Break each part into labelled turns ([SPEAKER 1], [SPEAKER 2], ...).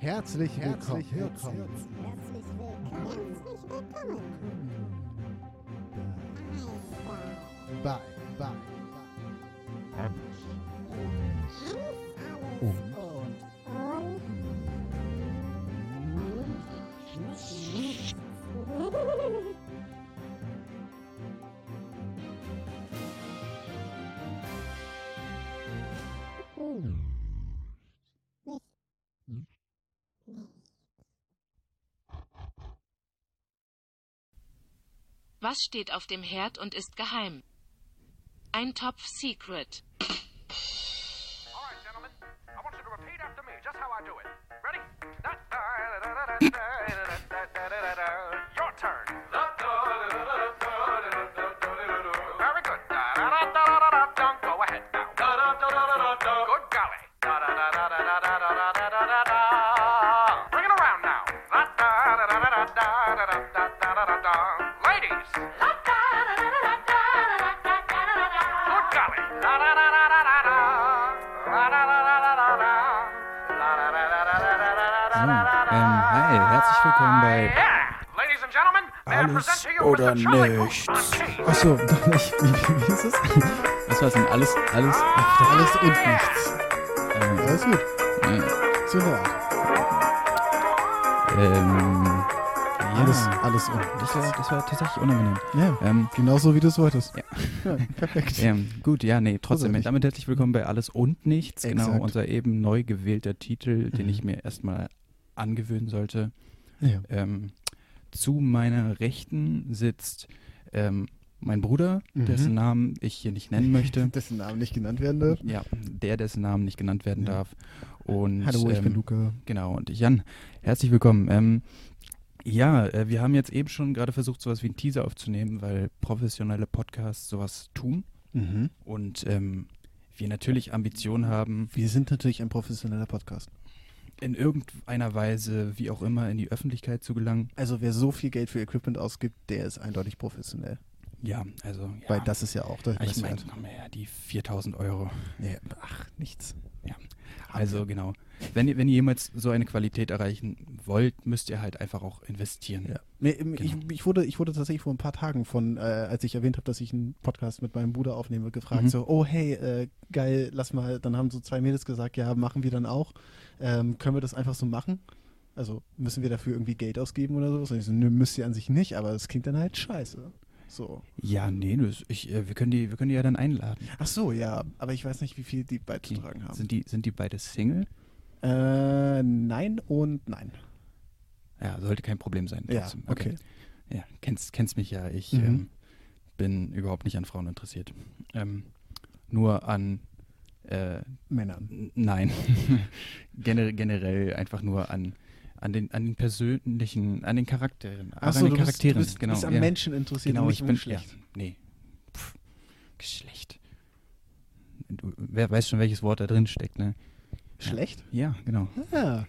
[SPEAKER 1] Herzlich, herzlich willkommen.
[SPEAKER 2] Herzlich willkommen. Herzlich willkommen.
[SPEAKER 1] Bei, bei,
[SPEAKER 2] Hans, alles
[SPEAKER 1] Und?
[SPEAKER 2] und und.
[SPEAKER 3] Was steht auf dem Herd und ist geheim? Ein Topf Secret.
[SPEAKER 4] You
[SPEAKER 5] oder nichts.
[SPEAKER 1] Achso, doch nicht. Wie, wie, ist es?
[SPEAKER 5] Was war's denn? Alles, alles,
[SPEAKER 1] Alles und nichts.
[SPEAKER 5] ähm,
[SPEAKER 1] Alles gut.
[SPEAKER 5] äh,
[SPEAKER 1] So eine Art.
[SPEAKER 5] ähm, ja,
[SPEAKER 1] Alles, alles und
[SPEAKER 5] das war, das war tatsächlich unangenehm.
[SPEAKER 1] Ja,
[SPEAKER 5] Ähm,
[SPEAKER 1] genauso wie du es wolltest.
[SPEAKER 5] Ja.
[SPEAKER 1] Ja, perfekt.
[SPEAKER 5] ähm, gut, ja, nee, trotzdem,
[SPEAKER 1] Großartig.
[SPEAKER 5] damit herzlich willkommen bei Alles und Nichts. Genau,
[SPEAKER 1] Exakt.
[SPEAKER 5] unser eben neu gewählter Titel, den
[SPEAKER 1] Mhm.
[SPEAKER 5] ich mir erstmal angewöhnen sollte.
[SPEAKER 1] Ja.
[SPEAKER 5] Ähm, zu meiner Rechten sitzt ähm, mein Bruder,
[SPEAKER 1] Mhm.
[SPEAKER 5] dessen Namen ich hier nicht nennen möchte.
[SPEAKER 1] Dessen Namen nicht genannt werden darf.
[SPEAKER 5] Ja, der, dessen Namen nicht genannt werden
[SPEAKER 1] Ja.
[SPEAKER 5] darf. Und,
[SPEAKER 1] Hallo, ich
[SPEAKER 5] ähm,
[SPEAKER 1] bin Luca.
[SPEAKER 5] Genau, und ich, Jan, herzlich willkommen. Ähm, ja, äh, wir haben jetzt eben schon gerade versucht, sowas wie einen Teaser aufzunehmen, weil professionelle Podcasts sowas tun
[SPEAKER 1] Mhm.
[SPEAKER 5] und ähm, wir natürlich Ambitionen haben,
[SPEAKER 1] Wir sind natürlich ein professioneller Podcast.
[SPEAKER 5] In irgendeiner Weise, wie auch immer, in die Öffentlichkeit zu gelangen.
[SPEAKER 1] Also wer so viel Geld für Equipment ausgibt, der ist eindeutig professionell.
[SPEAKER 5] Ja, also, ja.
[SPEAKER 1] Weil das ist ja auch das
[SPEAKER 5] ich meine, komm her, die 4000 Euro.
[SPEAKER 1] Ja, ach, nichts.
[SPEAKER 5] Also, genau. Wenn ihr, wenn ihr jemals so eine Qualität erreichen wollt, müsst ihr halt einfach auch investieren.
[SPEAKER 1] Ja. Ähm, ich,
[SPEAKER 5] Genau.
[SPEAKER 1] ich, wurde, ich wurde tatsächlich vor ein paar Tagen von, äh, als ich erwähnt habe, dass ich einen Podcast mit meinem Bruder aufnehme, gefragt,
[SPEAKER 5] Mhm.
[SPEAKER 1] so, oh hey, äh, geil, lass mal, dann haben so zwei Mädels gesagt, ja, machen wir dann auch. Ähm, können wir das einfach so machen? Also müssen wir dafür irgendwie Geld ausgeben oder sowas? Und ich so, nö, müsst ihr an sich nicht, aber das klingt dann halt scheiße. So.
[SPEAKER 5] Ja, nee, das, ich, äh, wir, können die, wir können die ja dann einladen.
[SPEAKER 1] Ach so, ja, aber ich weiß nicht, wie viel die
[SPEAKER 5] Okay.
[SPEAKER 1] beizutragen haben.
[SPEAKER 5] Sind, die, sind die beide Single?
[SPEAKER 1] Äh, nein und nein.
[SPEAKER 5] Ja, sollte kein Problem sein.
[SPEAKER 1] Ja,
[SPEAKER 5] trotzdem.
[SPEAKER 1] okay.
[SPEAKER 5] Ja, kennst, kennst mich ja. Ich
[SPEAKER 1] Mhm.
[SPEAKER 5] ähm, bin überhaupt nicht an Frauen interessiert. Ähm, nur an, äh,
[SPEAKER 1] Männern.
[SPEAKER 5] nein, Gener generell einfach nur an, an, den, an den persönlichen, an den Charakteren.
[SPEAKER 1] Ach
[SPEAKER 5] also
[SPEAKER 1] so,
[SPEAKER 5] an
[SPEAKER 1] du
[SPEAKER 5] den
[SPEAKER 1] bist, du
[SPEAKER 5] Charakteren.
[SPEAKER 1] bist,
[SPEAKER 5] genau,
[SPEAKER 1] bist am
[SPEAKER 5] ja.
[SPEAKER 1] Menschen interessiert
[SPEAKER 5] Genau, ich bin,
[SPEAKER 1] Geschlecht.
[SPEAKER 5] Ja, nee, Pff, Geschlecht. Du, wer weiß schon, welches Wort da drin steckt, ne?
[SPEAKER 1] Schlecht?
[SPEAKER 5] Ja, genau,
[SPEAKER 1] Ja.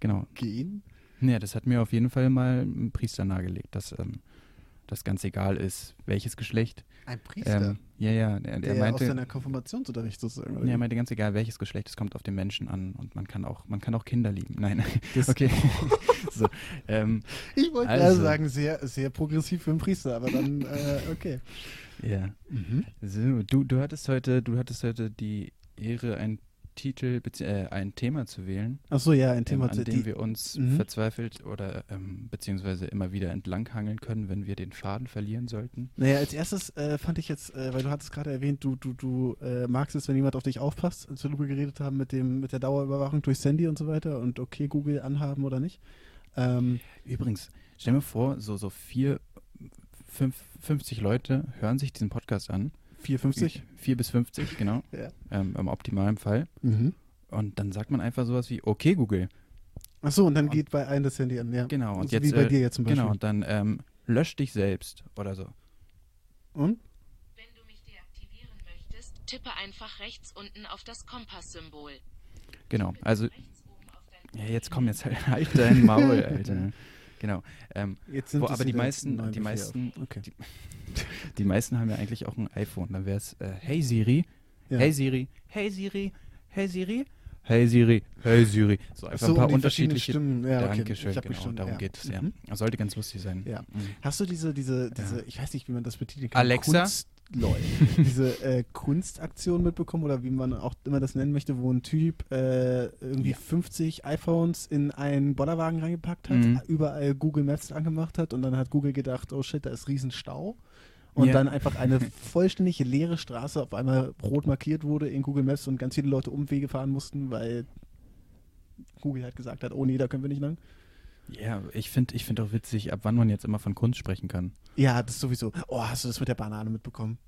[SPEAKER 5] genau.
[SPEAKER 1] Gehen?
[SPEAKER 5] Ja, das hat mir auf jeden Fall mal ein Priester nahegelegt, dass ähm, das ganz egal ist, welches Geschlecht.
[SPEAKER 1] Ein Priester.
[SPEAKER 5] Ähm, ja, ja, der, der
[SPEAKER 1] aus
[SPEAKER 5] meinte,
[SPEAKER 1] deiner Konfirmationsunterricht sozusagen. oder
[SPEAKER 5] ja,
[SPEAKER 1] wie?
[SPEAKER 5] meinte ganz egal, welches Geschlecht, es kommt auf den Menschen an und man kann auch, man kann auch Kinder lieben. Nein,
[SPEAKER 1] Das-
[SPEAKER 5] okay. so, ähm,
[SPEAKER 1] ich wollte
[SPEAKER 5] Also.
[SPEAKER 1] gerade sagen, sehr, sehr progressiv für einen Priester, aber dann, äh, okay.
[SPEAKER 5] ja. So, du, du hattest heute, du hattest heute die Ehre, einen Titel, äh, ein Thema zu wählen,
[SPEAKER 1] Achso, ja, ein
[SPEAKER 5] ähm,
[SPEAKER 1] Thema,
[SPEAKER 5] an
[SPEAKER 1] die,
[SPEAKER 5] dem wir uns
[SPEAKER 1] Mhm.
[SPEAKER 5] verzweifelt oder ähm, beziehungsweise immer wieder entlanghangeln können, wenn wir den Faden verlieren sollten.
[SPEAKER 1] Naja, als erstes äh, fand ich jetzt, äh, weil du hattest gerade erwähnt, du, du, du äh, magst es, wenn jemand auf dich aufpasst, als wir darüber geredet haben mit dem, mit der Dauerüberwachung durch Sandy und so weiter und okay, Google anhaben oder nicht. Ähm,
[SPEAKER 5] Übrigens, stell mir vor, so, so vier, fünf, 50 Leute hören sich diesen Podcast an.
[SPEAKER 1] 450?
[SPEAKER 5] Vier bis 50, genau.
[SPEAKER 1] Ja.
[SPEAKER 5] Ähm, Im optimalen Fall.
[SPEAKER 1] Mhm.
[SPEAKER 5] Und dann sagt man einfach sowas wie, okay, Google.
[SPEAKER 1] Achso, und dann
[SPEAKER 5] Und-
[SPEAKER 1] geht bei einem das Handy an, ja.
[SPEAKER 5] Genau. Und
[SPEAKER 1] so
[SPEAKER 5] jetzt,
[SPEAKER 1] wie bei
[SPEAKER 5] äh,
[SPEAKER 1] dir jetzt zum Beispiel.
[SPEAKER 5] Genau, und dann ähm, lösch dich selbst oder so.
[SPEAKER 1] Und?
[SPEAKER 3] Wenn du mich deaktivieren möchtest, tippe einfach rechts unten auf das Kompasssymbol.
[SPEAKER 5] Genau, also, ja, jetzt komm, jetzt halt, halt dein Maul, Alter. Genau. Ähm,
[SPEAKER 1] Jetzt sind
[SPEAKER 5] Wo,
[SPEAKER 1] es
[SPEAKER 5] aber die meisten, die meisten,
[SPEAKER 1] Okay.
[SPEAKER 5] die, die meisten haben ja eigentlich auch ein iPhone. Dann wäre es, äh, hey Siri,
[SPEAKER 1] Ja.
[SPEAKER 5] hey Siri, hey Siri, hey Siri, hey Siri, hey Siri. So einfach
[SPEAKER 1] So,
[SPEAKER 5] ein paar
[SPEAKER 1] um
[SPEAKER 5] unterschiedliche.
[SPEAKER 1] Stimmen. Ja, okay.
[SPEAKER 5] Dankeschön, genau,
[SPEAKER 1] bestimmt,
[SPEAKER 5] darum
[SPEAKER 1] ja.
[SPEAKER 5] geht es, ja.
[SPEAKER 1] Mhm.
[SPEAKER 5] Sollte ganz lustig sein.
[SPEAKER 1] Ja.
[SPEAKER 5] Mhm.
[SPEAKER 1] Hast du diese, diese, diese, ich weiß nicht, wie man das betiteln kann.
[SPEAKER 5] Alexa?
[SPEAKER 1] Kunst, lol. diese äh, Kunstaktion mitbekommen oder wie man auch immer das nennen möchte, wo ein Typ äh, irgendwie
[SPEAKER 5] Ja.
[SPEAKER 1] 50 iPhones in einen Bollerwagen reingepackt hat,
[SPEAKER 5] Mhm.
[SPEAKER 1] überall Google Maps angemacht hat und dann hat Google gedacht, oh shit, da ist Riesenstau. Und
[SPEAKER 5] Ja.
[SPEAKER 1] dann einfach eine vollständig leere Straße auf einmal rot markiert wurde in Google Maps und ganz viele Leute Umwege fahren mussten, weil Google halt gesagt hat, oh nee, da können wir nicht lang.
[SPEAKER 5] Ja, ich finde ich find auch witzig, ab wann man jetzt immer von Kunst sprechen kann.
[SPEAKER 1] Ja, das sowieso. Oh, hast du das mit der Banane mitbekommen?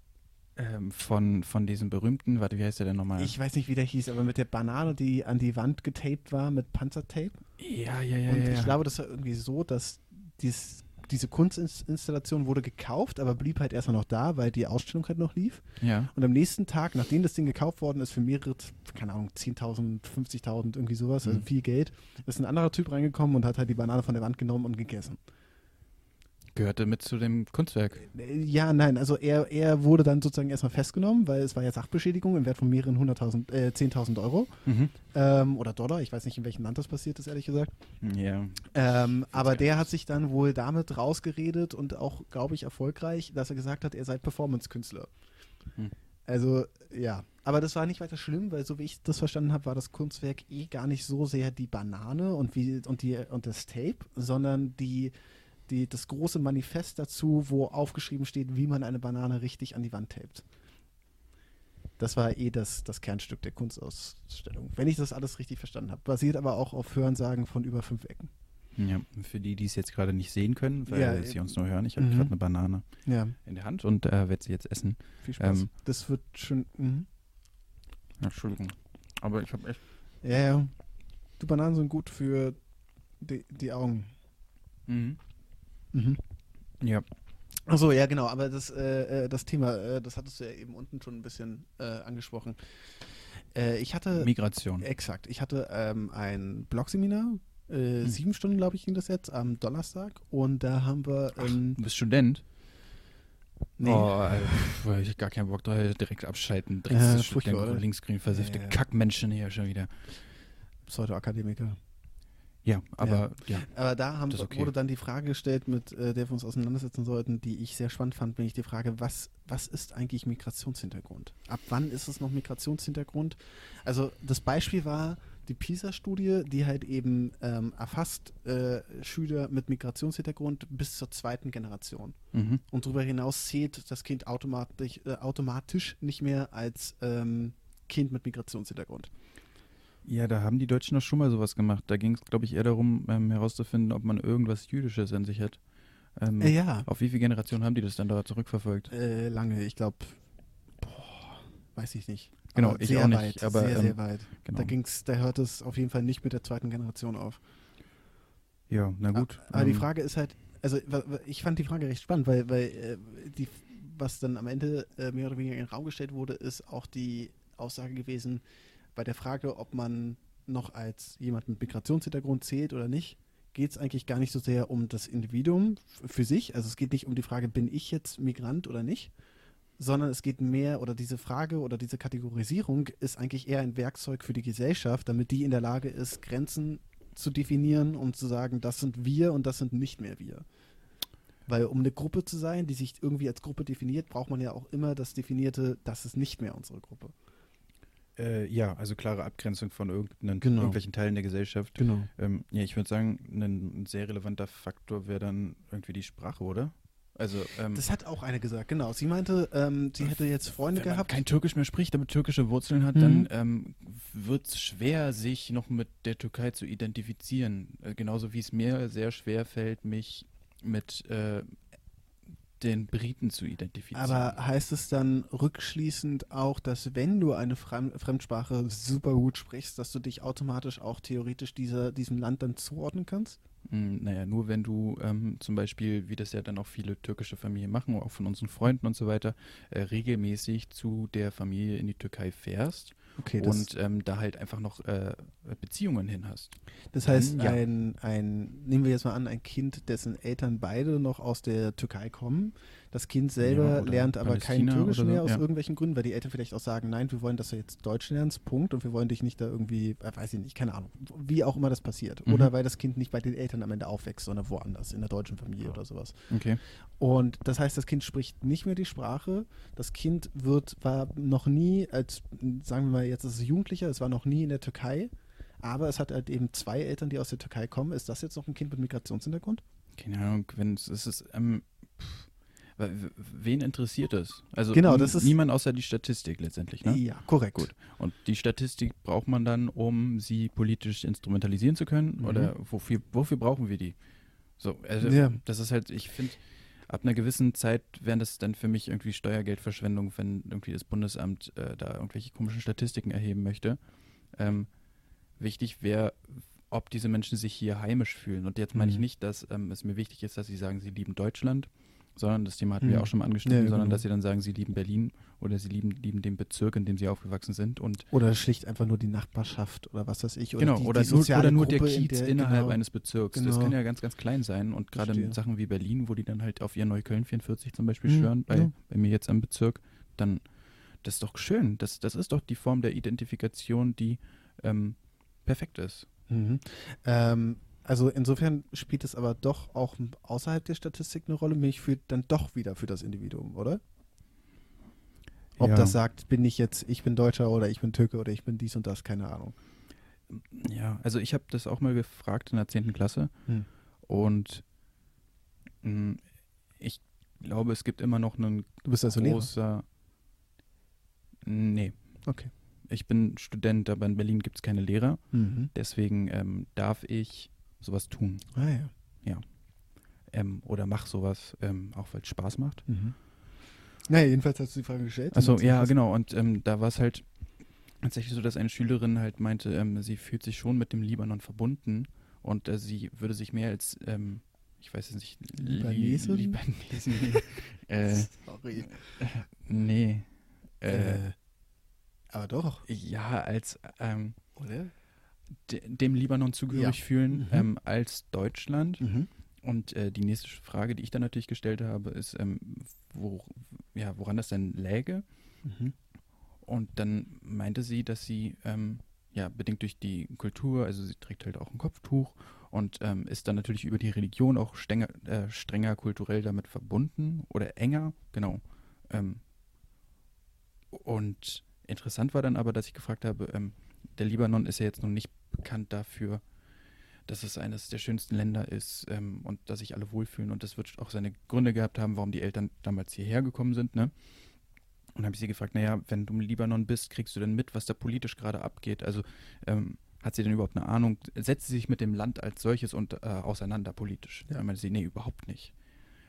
[SPEAKER 5] Ähm, von, von diesem berühmten, warte, wie heißt der denn nochmal?
[SPEAKER 1] Ich weiß nicht, wie der hieß, aber mit der Banane, die an die Wand getaped war mit Panzertape.
[SPEAKER 5] ja, ja, ja,
[SPEAKER 1] und
[SPEAKER 5] ja.
[SPEAKER 1] ich glaube, das war irgendwie so, dass dies, diese Kunstinstallation wurde gekauft, aber blieb halt erstmal noch da, weil die Ausstellung halt noch lief.
[SPEAKER 5] ja.
[SPEAKER 1] Und am nächsten Tag, nachdem das Ding gekauft worden ist für mehrere, keine Ahnung, 10.000, 50.000, irgendwie sowas, also
[SPEAKER 5] Mhm.
[SPEAKER 1] viel Geld, ist ein anderer Typ reingekommen und hat halt die Banane von der Wand genommen und gegessen.
[SPEAKER 5] Gehörte mit zu dem Kunstwerk.
[SPEAKER 1] Ja, nein, also er, er wurde dann sozusagen erstmal festgenommen, weil es war ja Sachbeschädigung im Wert von mehreren hunderttausend, äh, 10.000 Euro
[SPEAKER 5] Mhm.
[SPEAKER 1] ähm, oder Dollar. Ich weiß nicht, in welchem Land das passiert ist, ehrlich gesagt.
[SPEAKER 5] Ja.
[SPEAKER 1] Ähm, aber der hat sich dann wohl damit rausgeredet und auch, glaube ich, erfolgreich, dass er gesagt hat, er sei Performance-Künstler.
[SPEAKER 5] Hm.
[SPEAKER 1] Also, ja. Aber das war nicht weiter schlimm, weil so wie ich das verstanden habe, war das Kunstwerk eh gar nicht so sehr die Banane und, wie, und, die, und das Tape, sondern die, die, das große Manifest dazu, wo aufgeschrieben steht, wie man eine Banane richtig an die Wand tapet. Das war eh das, das Kernstück der Kunstausstellung. Wenn ich das alles richtig verstanden habe. Basiert aber auch auf Hörensagen von über fünf Ecken.
[SPEAKER 5] ja. Für die, die es jetzt gerade nicht sehen können, weil
[SPEAKER 1] Ja,
[SPEAKER 5] sie uns nur hören, ich habe
[SPEAKER 1] mhm.
[SPEAKER 5] gerade eine Banane
[SPEAKER 1] Ja,
[SPEAKER 5] in der Hand und äh, werde sie jetzt essen.
[SPEAKER 1] viel Spaß.
[SPEAKER 5] Ähm,
[SPEAKER 1] das wird schon. Mhm.
[SPEAKER 5] Entschuldigung. Aber ich habe echt.
[SPEAKER 1] Ja, ja. Du Bananen sind gut für die, die Augen.
[SPEAKER 5] Mhm.
[SPEAKER 1] Mhm.
[SPEAKER 5] Ja.
[SPEAKER 1] Achso, ja, genau. Aber das, äh, äh, das Thema, äh, das hattest du ja eben unten schon ein bisschen äh, angesprochen. Äh, ich hatte.
[SPEAKER 5] Migration.
[SPEAKER 1] Exakt. Ich hatte ähm, ein Blogseminar. Äh,
[SPEAKER 5] Hm.
[SPEAKER 1] Sieben Stunden, glaube ich, ging das jetzt am Donnerstag. Und da haben wir. Ähm,
[SPEAKER 5] Du bist Student?
[SPEAKER 1] nee.
[SPEAKER 5] Oh, pf, ich hab gar keinen Bock, da direkt abschalten. Dreckstes
[SPEAKER 1] furchtbar,
[SPEAKER 5] Student, linksgrün versiffte
[SPEAKER 1] Ja, ja.
[SPEAKER 5] Kackmenschen hier schon wieder.
[SPEAKER 1] Pseudo-Akademiker.
[SPEAKER 5] Ja, aber ja.
[SPEAKER 1] Aber da haben,
[SPEAKER 5] okay.
[SPEAKER 1] wurde dann die Frage gestellt, mit äh, der wir uns auseinandersetzen sollten, die ich sehr spannend fand, wenn ich die Frage, was, was ist eigentlich Migrationshintergrund? Ab wann ist es noch Migrationshintergrund? Also das Beispiel war die PISA-Studie, die halt eben ähm, erfasst äh, Schüler mit Migrationshintergrund bis zur zweiten Generation.
[SPEAKER 5] Mhm.
[SPEAKER 1] Und darüber hinaus zählt das Kind automatisch, äh, automatisch nicht mehr als ähm, Kind mit Migrationshintergrund.
[SPEAKER 5] Ja, da haben die Deutschen doch schon mal sowas gemacht. Da ging es, glaube ich, eher darum, ähm, herauszufinden, ob man irgendwas Jüdisches an sich hat. Ähm,
[SPEAKER 1] Äh, ja,
[SPEAKER 5] Auf wie viele Generationen haben die das dann da zurückverfolgt?
[SPEAKER 1] Äh, lange, ich glaube, weiß ich nicht.
[SPEAKER 5] Genau,
[SPEAKER 1] Aber
[SPEAKER 5] ich auch nicht,
[SPEAKER 1] Weit,
[SPEAKER 5] aber,
[SPEAKER 1] sehr,
[SPEAKER 5] ähm,
[SPEAKER 1] sehr weit.
[SPEAKER 5] Genau.
[SPEAKER 1] Da ging's, da hört es auf jeden Fall nicht mit der zweiten Generation auf.
[SPEAKER 5] ja, na gut.
[SPEAKER 1] Aber die
[SPEAKER 5] ähm,
[SPEAKER 1] Frage ist halt, also ich fand die Frage recht spannend, weil, weil äh, die, was dann am Ende äh, mehr oder weniger in den Raum gestellt wurde, ist auch die Aussage gewesen, bei der Frage, ob man noch als jemand mit Migrationshintergrund zählt oder nicht, geht es eigentlich gar nicht so sehr um das Individuum für sich. Also es geht nicht um die Frage, bin ich jetzt Migrant oder nicht, sondern es geht mehr oder diese Frage oder diese Kategorisierung ist eigentlich eher ein Werkzeug für die Gesellschaft, damit die in der Lage ist, Grenzen zu definieren und zu sagen, das sind wir und das sind nicht mehr wir. Weil um eine Gruppe zu sein, die sich irgendwie als Gruppe definiert, braucht man ja auch immer das definierte, das ist nicht mehr unsere Gruppe.
[SPEAKER 5] Äh, ja, also klare Abgrenzung von irgendeinen,
[SPEAKER 1] Genau.
[SPEAKER 5] irgendwelchen Teilen der Gesellschaft.
[SPEAKER 1] Genau.
[SPEAKER 5] Ähm, ja, ich würde sagen, ein, ein sehr relevanter Faktor wäre dann irgendwie die Sprache, oder? Also, ähm,
[SPEAKER 1] Das hat auch eine gesagt, genau. Sie meinte, ähm, sie hätte jetzt Freunde
[SPEAKER 5] wenn man
[SPEAKER 1] gehabt.
[SPEAKER 5] kein Türkisch mehr spricht, aber türkische Wurzeln hat,
[SPEAKER 1] Mhm.
[SPEAKER 5] dann ähm, wird es schwer, sich noch mit der Türkei zu identifizieren. Äh, genauso wie es mir sehr schwer fällt, mich mit äh, den Briten zu identifizieren.
[SPEAKER 1] Aber heißt es dann rückschließend auch, dass wenn du eine Frem Fremdsprache super gut sprichst, dass du dich automatisch auch theoretisch dieser, diesem Land dann zuordnen kannst?
[SPEAKER 5] Mm, Naja, nur wenn du ähm, zum Beispiel, wie das ja dann auch viele türkische Familien machen, auch von unseren Freunden und so weiter, äh, regelmäßig zu der Familie in die Türkei fährst
[SPEAKER 1] Okay,
[SPEAKER 5] und ähm, da halt einfach noch äh, Beziehungen hin hast.
[SPEAKER 1] Das heißt,
[SPEAKER 5] Ja.
[SPEAKER 1] ein, ein, nehmen wir jetzt mal an, ein Kind, dessen Eltern beide noch aus der Türkei kommen, Das Kind selber
[SPEAKER 5] Ja,
[SPEAKER 1] lernt aber kein
[SPEAKER 5] Palästina
[SPEAKER 1] Türkisch
[SPEAKER 5] oder so,
[SPEAKER 1] mehr aus
[SPEAKER 5] ja.
[SPEAKER 1] irgendwelchen Gründen, weil die Eltern vielleicht auch sagen, nein, wir wollen, dass du jetzt Deutsch lernst, Punkt, und wir wollen dich nicht da irgendwie, äh, weiß ich nicht, keine Ahnung, wie auch immer das passiert.
[SPEAKER 5] Mhm.
[SPEAKER 1] Oder weil das Kind nicht bei den Eltern am Ende aufwächst, sondern woanders, in der deutschen Familie oder sowas.
[SPEAKER 5] Okay.
[SPEAKER 1] Und das heißt, das Kind spricht nicht mehr die Sprache. Das Kind wird, war noch nie, als, sagen wir mal, jetzt ist es Jugendlicher, es war noch nie in der Türkei, aber es hat halt eben zwei Eltern, die aus der Türkei kommen. Ist das jetzt noch ein Kind mit Migrationshintergrund?
[SPEAKER 5] Keine Ahnung, wenn es ist, ähm, pff, wen interessiert es? Also
[SPEAKER 1] Genau, das ist-
[SPEAKER 5] niemand außer die Statistik letztendlich, ne?
[SPEAKER 1] Ja, korrekt.
[SPEAKER 5] Gut. Und die Statistik braucht man dann, um sie politisch instrumentalisieren zu können?
[SPEAKER 1] Mhm.
[SPEAKER 5] Oder wofür, wofür brauchen wir die? So, also
[SPEAKER 1] Ja.
[SPEAKER 5] das ist halt, ich finde, ab einer gewissen Zeit wäre das dann für mich irgendwie Steuergeldverschwendung, wenn irgendwie das Bundesamt äh, da irgendwelche komischen Statistiken erheben möchte. Ähm, wichtig wäre, ob diese Menschen sich hier heimisch fühlen. Und jetzt meine ich
[SPEAKER 1] Mhm.
[SPEAKER 5] nicht, dass ähm, es mir wichtig ist, dass sie sagen, sie lieben Deutschland, sondern das Thema hatten wir
[SPEAKER 1] Mhm.
[SPEAKER 5] auch schon mal angeschnitten,
[SPEAKER 1] Ja,
[SPEAKER 5] sondern
[SPEAKER 1] genau.
[SPEAKER 5] dass sie dann sagen, sie lieben Berlin oder sie lieben, lieben den Bezirk, in dem sie aufgewachsen sind und
[SPEAKER 1] Oder schlicht einfach nur die Nachbarschaft oder was weiß ich. Oder
[SPEAKER 5] genau,
[SPEAKER 1] die,
[SPEAKER 5] oder,
[SPEAKER 1] die
[SPEAKER 5] nur, oder nur der
[SPEAKER 1] Gruppe, in
[SPEAKER 5] Kiez
[SPEAKER 1] der-
[SPEAKER 5] innerhalb
[SPEAKER 1] genau.
[SPEAKER 5] eines Bezirks. Das
[SPEAKER 1] Genau.
[SPEAKER 5] kann ja ganz, ganz klein sein. Und gerade mit Sachen wie Berlin, wo die dann halt auf ihr Neukölln 44 zum Beispiel
[SPEAKER 1] Mhm,
[SPEAKER 5] schwören, bei,
[SPEAKER 1] ja.
[SPEAKER 5] bei mir jetzt am Bezirk, dann das ist doch schön. Das, das ist doch die Form der Identifikation, die ähm, perfekt ist.
[SPEAKER 1] Mhm. Ähm, also insofern spielt es aber doch auch außerhalb der Statistik eine Rolle, mich fühlt dann doch wieder für das Individuum, oder? Ob
[SPEAKER 5] Ja.
[SPEAKER 1] das sagt, bin ich jetzt, ich bin Deutscher oder ich bin Türke oder ich bin dies und das, keine Ahnung.
[SPEAKER 5] Ja, also ich habe das auch mal gefragt in der 10. Klasse
[SPEAKER 1] Hm.
[SPEAKER 5] und mh, ich glaube, es gibt immer noch einen
[SPEAKER 1] Du bist also Lehrer.
[SPEAKER 5] großer. Nee,
[SPEAKER 1] Okay.
[SPEAKER 5] ich bin Student, aber in Berlin gibt es keine Lehrer.
[SPEAKER 1] Mhm.
[SPEAKER 5] Deswegen ähm, darf ich sowas tun
[SPEAKER 1] Ah ja.
[SPEAKER 5] ähm, oder mach sowas, ähm, auch weil es Spaß macht.
[SPEAKER 1] Mhm. Naja, jedenfalls hast du die Frage gestellt.
[SPEAKER 5] Also
[SPEAKER 1] Und
[SPEAKER 5] ja,
[SPEAKER 1] das-
[SPEAKER 5] genau. Und ähm, da war es halt tatsächlich so, dass eine Schülerin halt meinte, ähm, sie fühlt sich schon mit dem Libanon verbunden und äh, sie würde sich mehr als, ähm, ich weiß es nicht, Li-
[SPEAKER 1] Libanesin?
[SPEAKER 5] Äh,
[SPEAKER 1] Sorry.
[SPEAKER 5] nee. Äh,
[SPEAKER 1] Äh, aber doch,
[SPEAKER 5] ja, als ähm,
[SPEAKER 1] oder?
[SPEAKER 5] De dem Libanon zugehörig
[SPEAKER 1] Ja.
[SPEAKER 5] fühlen
[SPEAKER 1] Mhm.
[SPEAKER 5] ähm, als Deutschland.
[SPEAKER 1] Mhm.
[SPEAKER 5] Und äh, die nächste Frage, die ich dann natürlich gestellt habe, ist, ähm, wo, ja, woran das denn läge.
[SPEAKER 1] Mhm.
[SPEAKER 5] Und dann meinte sie, dass sie, ähm, ja, bedingt durch die Kultur, also sie trägt halt auch ein Kopftuch und ähm, ist dann natürlich über die Religion auch strenger, äh, strenger kulturell damit verbunden oder enger, genau. Ähm, und interessant war dann aber, dass ich gefragt habe, ähm, der Libanon ist ja jetzt noch nicht bekannt dafür, dass es eines der schönsten Länder ist ähm, und dass sich alle wohlfühlen und das wird auch seine Gründe gehabt haben, warum die Eltern damals hierher gekommen sind, ne? Und habe ich sie gefragt, naja, wenn du im Libanon bist, kriegst du denn mit, was da politisch gerade abgeht? Also ähm, hat sie denn überhaupt eine Ahnung? Setzt sie sich mit dem Land als solches und äh, auseinander politisch?
[SPEAKER 1] Ja.
[SPEAKER 5] Dann meinte sie, nee, überhaupt nicht.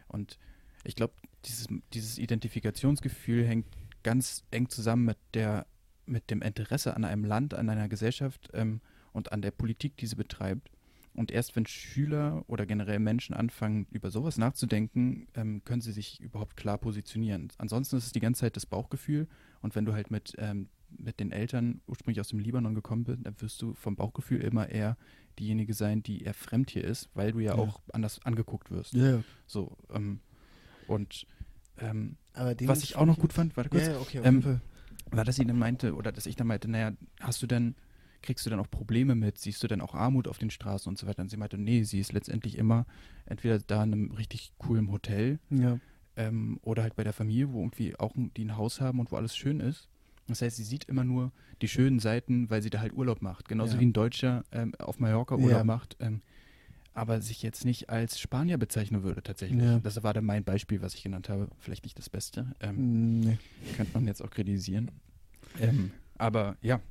[SPEAKER 5] Und ich glaube, dieses, dieses Identifikationsgefühl hängt ganz eng zusammen mit der mit dem Interesse an einem Land, an einer Gesellschaft ähm, und an der Politik, die sie betreibt. Und erst wenn Schüler oder generell Menschen anfangen, über sowas nachzudenken, ähm, können sie sich überhaupt klar positionieren. Ansonsten ist es die ganze Zeit das Bauchgefühl. Und wenn du halt mit, ähm, mit den Eltern ursprünglich aus dem Libanon gekommen bist, dann wirst du vom Bauchgefühl immer eher diejenige sein, die eher fremd hier ist, weil du ja,
[SPEAKER 1] Ja.
[SPEAKER 5] auch anders angeguckt wirst.
[SPEAKER 1] Ja,
[SPEAKER 5] So, ähm, und ähm,
[SPEAKER 1] aber
[SPEAKER 5] was ich auch noch gut fand, warte kurz,
[SPEAKER 1] Ja, okay,
[SPEAKER 5] Ähm, war, dass sie dann meinte, oder dass ich dann meinte, naja, hast du denn, kriegst du denn auch Probleme mit? Siehst du denn auch Armut auf den Straßen und so weiter? Und sie meinte, nee, sie ist letztendlich immer entweder da in einem richtig coolen Hotel
[SPEAKER 1] Ja.
[SPEAKER 5] ähm, oder halt bei der Familie, wo irgendwie auch ein, die ein Haus haben und wo alles schön ist. Das heißt, sie sieht immer nur die schönen Seiten, weil sie da halt Urlaub macht. Genauso
[SPEAKER 1] Ja.
[SPEAKER 5] wie ein Deutscher ähm, auf Mallorca Urlaub
[SPEAKER 1] Ja.
[SPEAKER 5] macht. Ähm, aber sich jetzt nicht als Spanier bezeichnen würde tatsächlich.
[SPEAKER 1] Ja.
[SPEAKER 5] Das war dann mein Beispiel, was ich genannt habe. Vielleicht nicht das Beste. Ähm,
[SPEAKER 1] Mm, Nee.
[SPEAKER 5] könnte man jetzt auch kritisieren. Ähm, aber ja,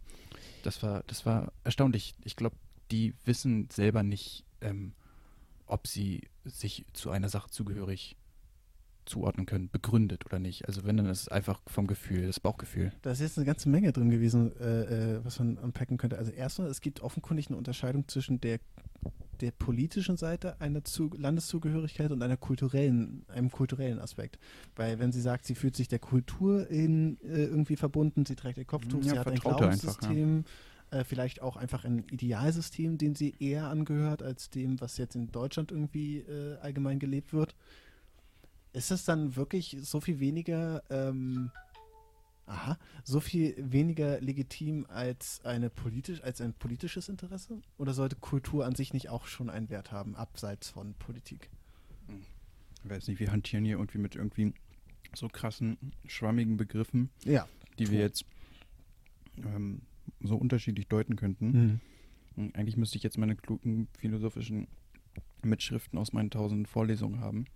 [SPEAKER 5] das war, das war erstaunlich. Ich glaube, die wissen selber nicht, ähm, ob sie sich zu einer Sache zugehörig zuordnen können, begründet oder nicht. Also wenn, dann ist es einfach vom Gefühl, das Bauchgefühl.
[SPEAKER 1] Da ist jetzt eine ganze Menge drin gewesen, äh, äh, was man unpacken könnte. Also erstmal, es gibt offenkundig eine Unterscheidung zwischen der, der politischen Seite einer Zu Landeszugehörigkeit und einer kulturellen, einem kulturellen Aspekt. Weil wenn sie sagt, sie fühlt sich der Kultur in, äh, irgendwie verbunden, sie trägt ihr Kopftuch,
[SPEAKER 5] Ja,
[SPEAKER 1] sie hat ein
[SPEAKER 5] ihr einfach,
[SPEAKER 1] Glaubenssystem, äh, vielleicht auch einfach ein Idealsystem, dem sie eher angehört, als dem, was jetzt in Deutschland irgendwie äh, allgemein gelebt wird. Ist es dann wirklich so viel weniger, ähm, aha, so viel weniger legitim als eine politisch, als ein politisches Interesse? Oder sollte Kultur an sich nicht auch schon einen Wert haben, abseits von Politik?
[SPEAKER 5] Ich weiß nicht, wir hantieren hier irgendwie mit irgendwie so krassen, schwammigen Begriffen,
[SPEAKER 1] Ja.
[SPEAKER 5] die wir jetzt ähm, so unterschiedlich deuten könnten. Und Eigentlich müsste ich jetzt meine klugen philosophischen Mitschriften aus meinen tausend Vorlesungen haben,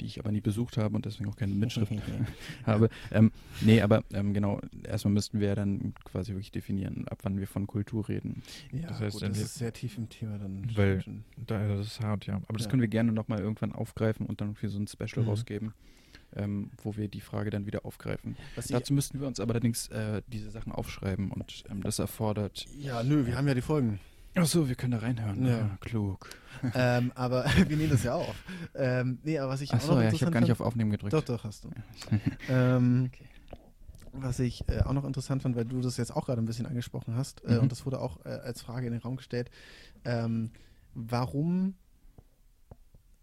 [SPEAKER 5] die ich aber nie besucht habe und deswegen auch keine Mitschriften habe. Ähm, nee, aber ähm, genau, erstmal müssten wir ja dann quasi wirklich definieren, ab wann wir von Kultur reden.
[SPEAKER 1] Ja,
[SPEAKER 6] Das heißt,
[SPEAKER 1] gut, das ist sehr tief im Thema dann.
[SPEAKER 6] Weil-. Da, das ist hart, ja.
[SPEAKER 5] Aber das
[SPEAKER 1] Ja.
[SPEAKER 5] können wir gerne nochmal irgendwann aufgreifen und dann für so ein Special
[SPEAKER 1] Mhm.
[SPEAKER 5] rausgeben, ähm, wo wir die Frage dann wieder aufgreifen.
[SPEAKER 1] Was
[SPEAKER 5] Dazu müssten wir uns aber allerdings äh, diese Sachen aufschreiben und ähm, das erfordert.
[SPEAKER 1] ja, nö, wir haben ja die Folgen.
[SPEAKER 5] Achso, wir können da reinhören.
[SPEAKER 1] Ja.
[SPEAKER 5] Ah, klug.
[SPEAKER 1] ähm, aber wir nehmen das ja auf. Ähm, nee, aber was ich auch
[SPEAKER 5] Achso,
[SPEAKER 1] noch
[SPEAKER 5] ja, ich habe gar nicht auf Aufnehmen gedrückt.
[SPEAKER 1] Doch, doch, hast du. ähm,
[SPEAKER 5] Okay.
[SPEAKER 1] Was ich äh, auch noch interessant fand, weil du das jetzt auch gerade ein bisschen angesprochen hast, äh,
[SPEAKER 5] Mhm.
[SPEAKER 1] und das wurde auch äh, als Frage in den Raum gestellt, ähm, warum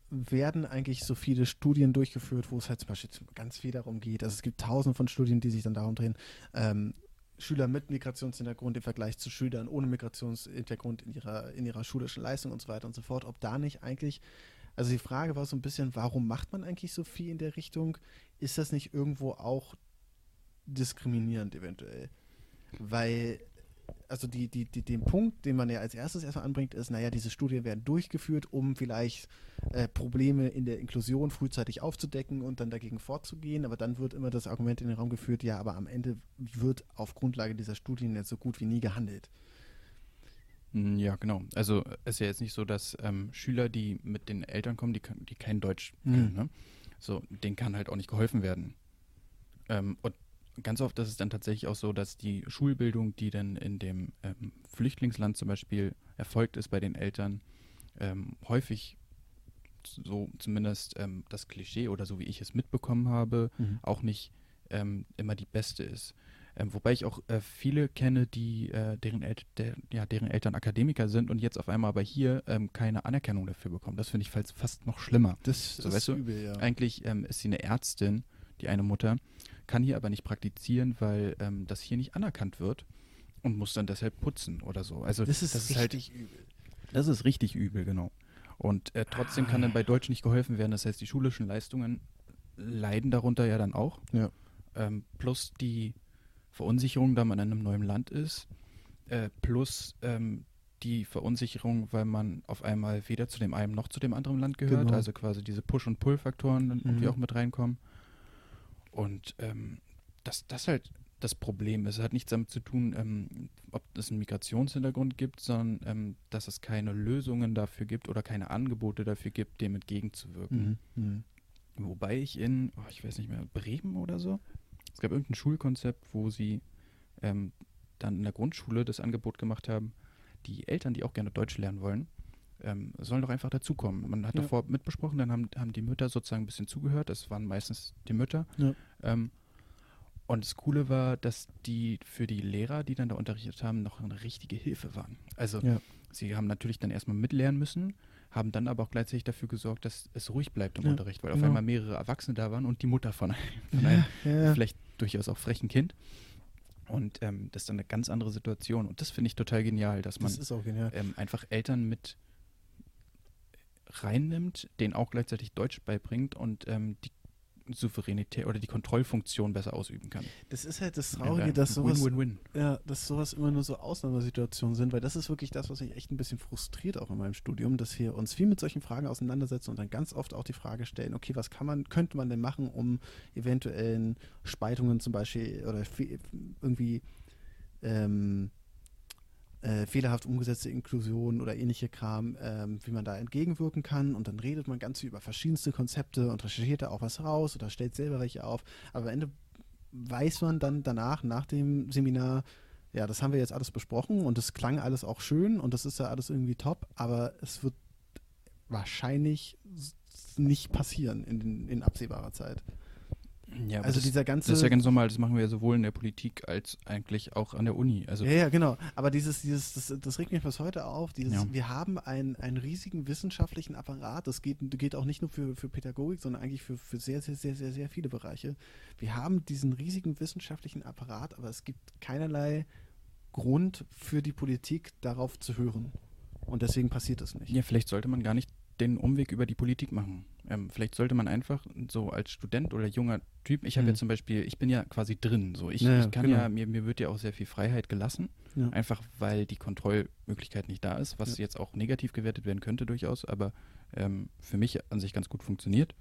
[SPEAKER 1] werden eigentlich so viele Studien durchgeführt, wo es halt zum Beispiel ganz viel darum geht. Also es gibt tausende von Studien, die sich dann darum drehen, ähm, Schüler mit Migrationshintergrund im Vergleich zu Schülern ohne Migrationshintergrund in ihrer, in ihrer schulischen Leistung und so weiter und so fort, ob da nicht eigentlich, also die Frage war so ein bisschen, warum macht man eigentlich so viel in der Richtung? Ist das nicht irgendwo auch diskriminierend eventuell? Weil, also die, die, die, den Punkt, den man ja als erstes erstmal anbringt, ist, naja, diese Studien werden durchgeführt, um vielleicht äh, Probleme in der Inklusion frühzeitig aufzudecken und dann dagegen vorzugehen. Aber dann wird immer das Argument in den Raum geführt, ja, aber am Ende wird auf Grundlage dieser Studien jetzt so gut wie nie gehandelt.
[SPEAKER 5] Mm, Ja, genau. Also es ist ja jetzt nicht so, dass ähm, Schüler, die mit den Eltern kommen, die, die kein Deutsch
[SPEAKER 1] Mhm.
[SPEAKER 5] können, ne? so, denen kann halt auch nicht geholfen werden. Ähm, und ganz oft ist es dann tatsächlich auch so, dass die Schulbildung, die dann in dem ähm, Flüchtlingsland zum Beispiel erfolgt ist bei den Eltern, ähm, häufig so zumindest ähm, das Klischee oder so wie ich es mitbekommen habe, auch nicht ähm, immer die beste ist. Ähm, wobei ich auch äh, viele kenne, die äh, deren, El der, ja, deren Eltern Akademiker sind und jetzt auf einmal aber hier ähm, keine Anerkennung dafür bekommen. Das finde ich fast, fast noch schlimmer.
[SPEAKER 1] Das,
[SPEAKER 5] So, du,
[SPEAKER 1] übel, ja.
[SPEAKER 5] Eigentlich ist sie eine Ärztin, die eine Mutter, kann hier aber nicht praktizieren, weil ähm, das hier nicht anerkannt wird und muss dann deshalb putzen oder so. Also
[SPEAKER 1] das ist
[SPEAKER 5] halt
[SPEAKER 1] richtig übel.
[SPEAKER 5] das ist richtig übel, genau. Und äh, trotzdem kann
[SPEAKER 1] Ah.
[SPEAKER 5] dann bei Deutsch nicht geholfen werden. Das heißt, die schulischen Leistungen leiden darunter ja dann auch.
[SPEAKER 1] Ja.
[SPEAKER 5] Ähm, plus die Verunsicherung, da man in einem neuen Land ist. Äh, plus ähm, die Verunsicherung, weil man auf einmal weder zu dem einen noch zu dem anderen Land gehört.
[SPEAKER 1] Genau.
[SPEAKER 5] Also quasi diese Push- und Pull-Faktoren irgendwie
[SPEAKER 1] Mhm.
[SPEAKER 5] auch mit reinkommen. Und ähm, dass das halt das Problem ist. Es hat nichts damit zu tun, ähm, ob es einen Migrationshintergrund gibt, sondern ähm, dass es keine Lösungen dafür gibt oder keine Angebote dafür gibt, dem entgegenzuwirken.
[SPEAKER 1] Mhm. Mhm.
[SPEAKER 5] Wobei ich in, oh, ich weiß nicht mehr, Bremen oder so, es gab irgendein Schulkonzept, wo sie ähm, dann in der Grundschule das Angebot gemacht haben, die Eltern, die auch gerne Deutsch lernen wollen, ähm, sollen doch einfach dazukommen. Man hat
[SPEAKER 1] Ja.
[SPEAKER 5] davor mitbesprochen, dann haben, haben die Mütter sozusagen ein bisschen zugehört, das waren meistens die Mütter.
[SPEAKER 1] Ja.
[SPEAKER 5] Ähm, und das Coole war, dass die für die Lehrer, die dann da unterrichtet haben, noch eine richtige Hilfe waren. Also
[SPEAKER 1] Ja.
[SPEAKER 5] sie haben natürlich dann erstmal mitlernen müssen, haben dann aber auch gleichzeitig dafür gesorgt, dass es ruhig bleibt im Unterricht, weil auf einmal mehrere Erwachsene da waren und die Mutter von einem, von einem vielleicht durchaus auch frechen Kind. Und ähm, das ist dann eine ganz andere Situation. Und das finde ich total genial, dass man
[SPEAKER 1] Das genial.
[SPEAKER 5] ähm, einfach Eltern mit reinnimmt, denen auch gleichzeitig Deutsch beibringt und ähm, die Souveränität oder die Kontrollfunktion besser ausüben kann.
[SPEAKER 1] Das ist halt das Traurige,
[SPEAKER 5] ja,
[SPEAKER 1] dass sowas,
[SPEAKER 5] Win-win-win.
[SPEAKER 1] ja, dass sowas immer nur so Ausnahmesituationen sind, weil das ist wirklich das, was mich echt ein bisschen frustriert auch in meinem Studium, dass wir uns viel mit solchen Fragen auseinandersetzen und dann ganz oft auch die Frage stellen, okay, was kann man, könnte man denn machen, um eventuellen Spaltungen zum Beispiel oder irgendwie ähm, äh, fehlerhaft umgesetzte Inklusion oder ähnliche Kram, ähm, wie man da entgegenwirken kann. Und dann redet man ganz viel über verschiedenste Konzepte und recherchiert da auch was raus oder stellt selber welche auf. Aber am Ende weiß man dann danach, nach dem Seminar, ja, das haben wir jetzt alles besprochen und es klang alles auch schön und das ist ja alles irgendwie top, aber es wird wahrscheinlich nicht passieren in, in absehbarer Zeit.
[SPEAKER 5] Ja,
[SPEAKER 1] also
[SPEAKER 5] das,
[SPEAKER 1] dieser ganze.
[SPEAKER 5] das ist ja ganz normal, das machen wir ja sowohl in der Politik als eigentlich auch an der Uni. Also
[SPEAKER 1] ja, ja, genau. Aber dieses, dieses, das, das regt mich bis heute auf. Dieses,
[SPEAKER 5] Ja.
[SPEAKER 1] Wir haben einen, einen riesigen wissenschaftlichen Apparat. Das geht, geht auch nicht nur für, für Pädagogik, sondern eigentlich für, für sehr, sehr, sehr, sehr, sehr viele Bereiche. Wir haben diesen riesigen wissenschaftlichen Apparat, aber es gibt keinerlei Grund für die Politik, darauf zu hören. Und deswegen passiert das nicht.
[SPEAKER 5] Ja, vielleicht sollte man gar nicht den Umweg über die Politik machen. Ähm, vielleicht sollte man einfach so als Student oder junger Typ, ich habe
[SPEAKER 1] Mhm.
[SPEAKER 5] ja zum Beispiel, ich bin ja quasi drin, so ich,
[SPEAKER 1] Ja, ja,
[SPEAKER 5] ich kann
[SPEAKER 1] genau.
[SPEAKER 5] ja, mir, mir wird ja auch sehr viel Freiheit gelassen,
[SPEAKER 1] Ja.
[SPEAKER 5] einfach weil die Kontrollmöglichkeit nicht da ist, was
[SPEAKER 1] Ja.
[SPEAKER 5] jetzt auch negativ gewertet werden könnte durchaus, aber ähm, für mich an sich ganz gut funktioniert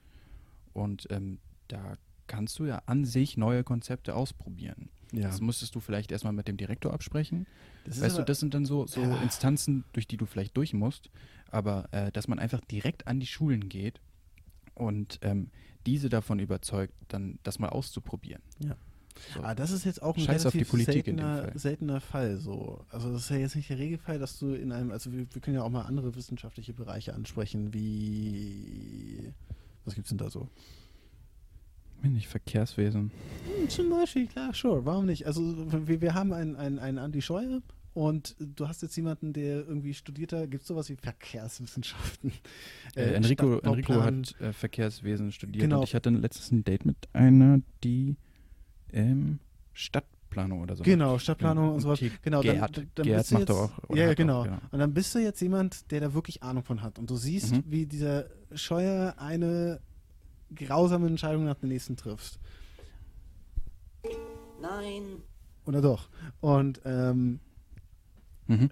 [SPEAKER 5] und ähm, da kannst du ja an sich neue Konzepte ausprobieren.
[SPEAKER 1] Ja.
[SPEAKER 5] Das musstest du vielleicht erstmal mit dem Direktor absprechen,
[SPEAKER 1] Das
[SPEAKER 5] Weißt du, das sind dann so, so
[SPEAKER 1] Ja.
[SPEAKER 5] Instanzen, durch die du vielleicht durch musst, aber äh, dass man einfach direkt an die Schulen geht und ähm, diese davon überzeugt, dann das mal auszuprobieren.
[SPEAKER 1] Ja.
[SPEAKER 5] So.
[SPEAKER 1] Aber das ist jetzt auch ein
[SPEAKER 5] Scheiß auf die
[SPEAKER 1] relativ
[SPEAKER 5] Politik in dem
[SPEAKER 1] seltener,
[SPEAKER 5] Fall.
[SPEAKER 1] seltener Fall. So. Also das ist ja jetzt nicht der Regelfall, dass du in einem, also wir, wir können ja auch mal andere wissenschaftliche Bereiche ansprechen, wie was gibt's denn da so?
[SPEAKER 5] Bin ich Verkehrswesen.
[SPEAKER 1] Hm, zum Beispiel, klar, sure, warum nicht? Also wir, wir haben einen, einen, einen Andi Scheuer und du hast jetzt jemanden, der irgendwie studiert hat, gibt es sowas wie Verkehrswissenschaften?
[SPEAKER 5] Äh, Enrico, Enrico
[SPEAKER 1] Stadtbauplan.
[SPEAKER 5] hat äh, Verkehrswesen studiert
[SPEAKER 1] Genau.
[SPEAKER 5] und ich hatte letztens ein Date mit einer, die ähm, Stadtplanung oder so.
[SPEAKER 1] Genau. Stadtplanung und sowas. Genau, dann, dann, dann
[SPEAKER 5] Gerd
[SPEAKER 1] bist du jetzt,
[SPEAKER 5] doch auch.
[SPEAKER 1] Ja, genau.
[SPEAKER 5] Auch, genau.
[SPEAKER 1] Und dann bist du jetzt jemand, der da wirklich Ahnung von hat. Und du siehst,
[SPEAKER 5] Mhm.
[SPEAKER 1] wie dieser Scheuer eine grausame Entscheidung nach der nächsten trifft.
[SPEAKER 6] Nein.
[SPEAKER 1] Oder doch? Und ähm,
[SPEAKER 5] Mhm.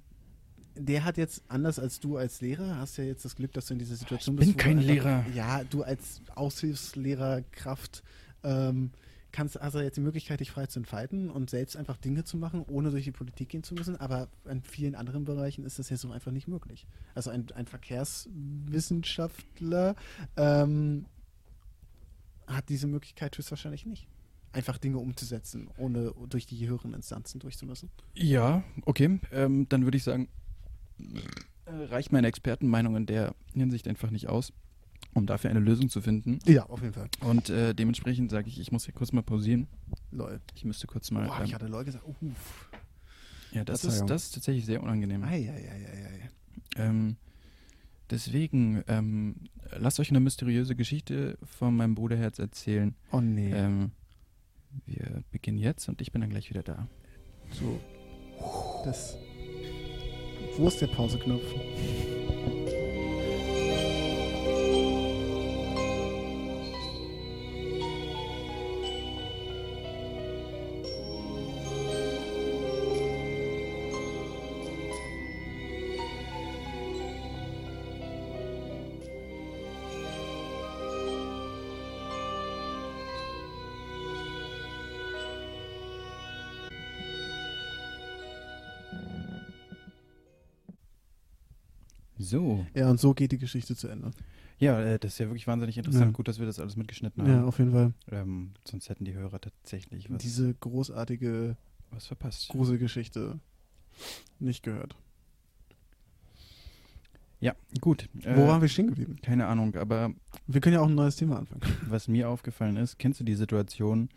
[SPEAKER 1] der hat jetzt, anders als du als Lehrer, hast ja jetzt das Glück, dass du in dieser Situation
[SPEAKER 5] Ich
[SPEAKER 1] bist.
[SPEAKER 5] bin
[SPEAKER 1] wo
[SPEAKER 5] kein
[SPEAKER 1] einfach-
[SPEAKER 5] Lehrer.
[SPEAKER 1] Ja, du als Aushilfslehrerkraft ähm, kannst also jetzt die Möglichkeit, dich frei zu entfalten und selbst einfach Dinge zu machen, ohne durch die Politik gehen zu müssen. Aber in vielen anderen Bereichen ist das ja so einfach nicht möglich. Also ein, ein Verkehrswissenschaftler ähm, hat diese Möglichkeit höchstwahrscheinlich nicht. Einfach Dinge umzusetzen, ohne durch die höheren Instanzen durchzumüssen.
[SPEAKER 5] Ja, okay. Ähm, dann würde ich sagen, äh, reicht meine Expertenmeinung in der Hinsicht einfach nicht aus, um dafür eine Lösung zu finden.
[SPEAKER 1] Ja, auf jeden Fall.
[SPEAKER 5] Und äh, dementsprechend sage ich, ich muss hier kurz mal pausieren.
[SPEAKER 1] Lol.
[SPEAKER 5] Ich müsste kurz mal.
[SPEAKER 1] Boah, ich
[SPEAKER 5] ähm,
[SPEAKER 1] hatte Leute gesagt, uff.
[SPEAKER 5] ja, das ist,
[SPEAKER 1] Verzeihung.
[SPEAKER 5] das ist tatsächlich sehr unangenehm.
[SPEAKER 1] Eieieiei.
[SPEAKER 5] Ähm, deswegen, ähm, lasst euch eine mysteriöse Geschichte von meinem Bruderherz erzählen.
[SPEAKER 1] Oh nee.
[SPEAKER 5] Ähm, wir beginnen jetzt und ich bin dann gleich wieder da.
[SPEAKER 1] So. Das. Wo ist der Pauseknopf?
[SPEAKER 5] So.
[SPEAKER 1] Ja, und so geht die Geschichte zu Ende.
[SPEAKER 5] Ja, äh, das ist ja wirklich wahnsinnig interessant.
[SPEAKER 1] Ja.
[SPEAKER 5] Gut, dass wir das alles mitgeschnitten
[SPEAKER 1] Ja,
[SPEAKER 5] haben.
[SPEAKER 1] auf jeden Fall.
[SPEAKER 5] Ähm, sonst hätten die Hörer tatsächlich was,
[SPEAKER 1] Diese großartige
[SPEAKER 5] was verpasst.
[SPEAKER 1] Gruselgeschichte nicht gehört.
[SPEAKER 5] Ja, gut.
[SPEAKER 1] Wo
[SPEAKER 5] Äh,
[SPEAKER 1] waren wir stehen geblieben?
[SPEAKER 5] Keine Ahnung, aber
[SPEAKER 1] Wir können ja auch ein neues Thema anfangen.
[SPEAKER 5] was mir aufgefallen ist, kennst du die Situation,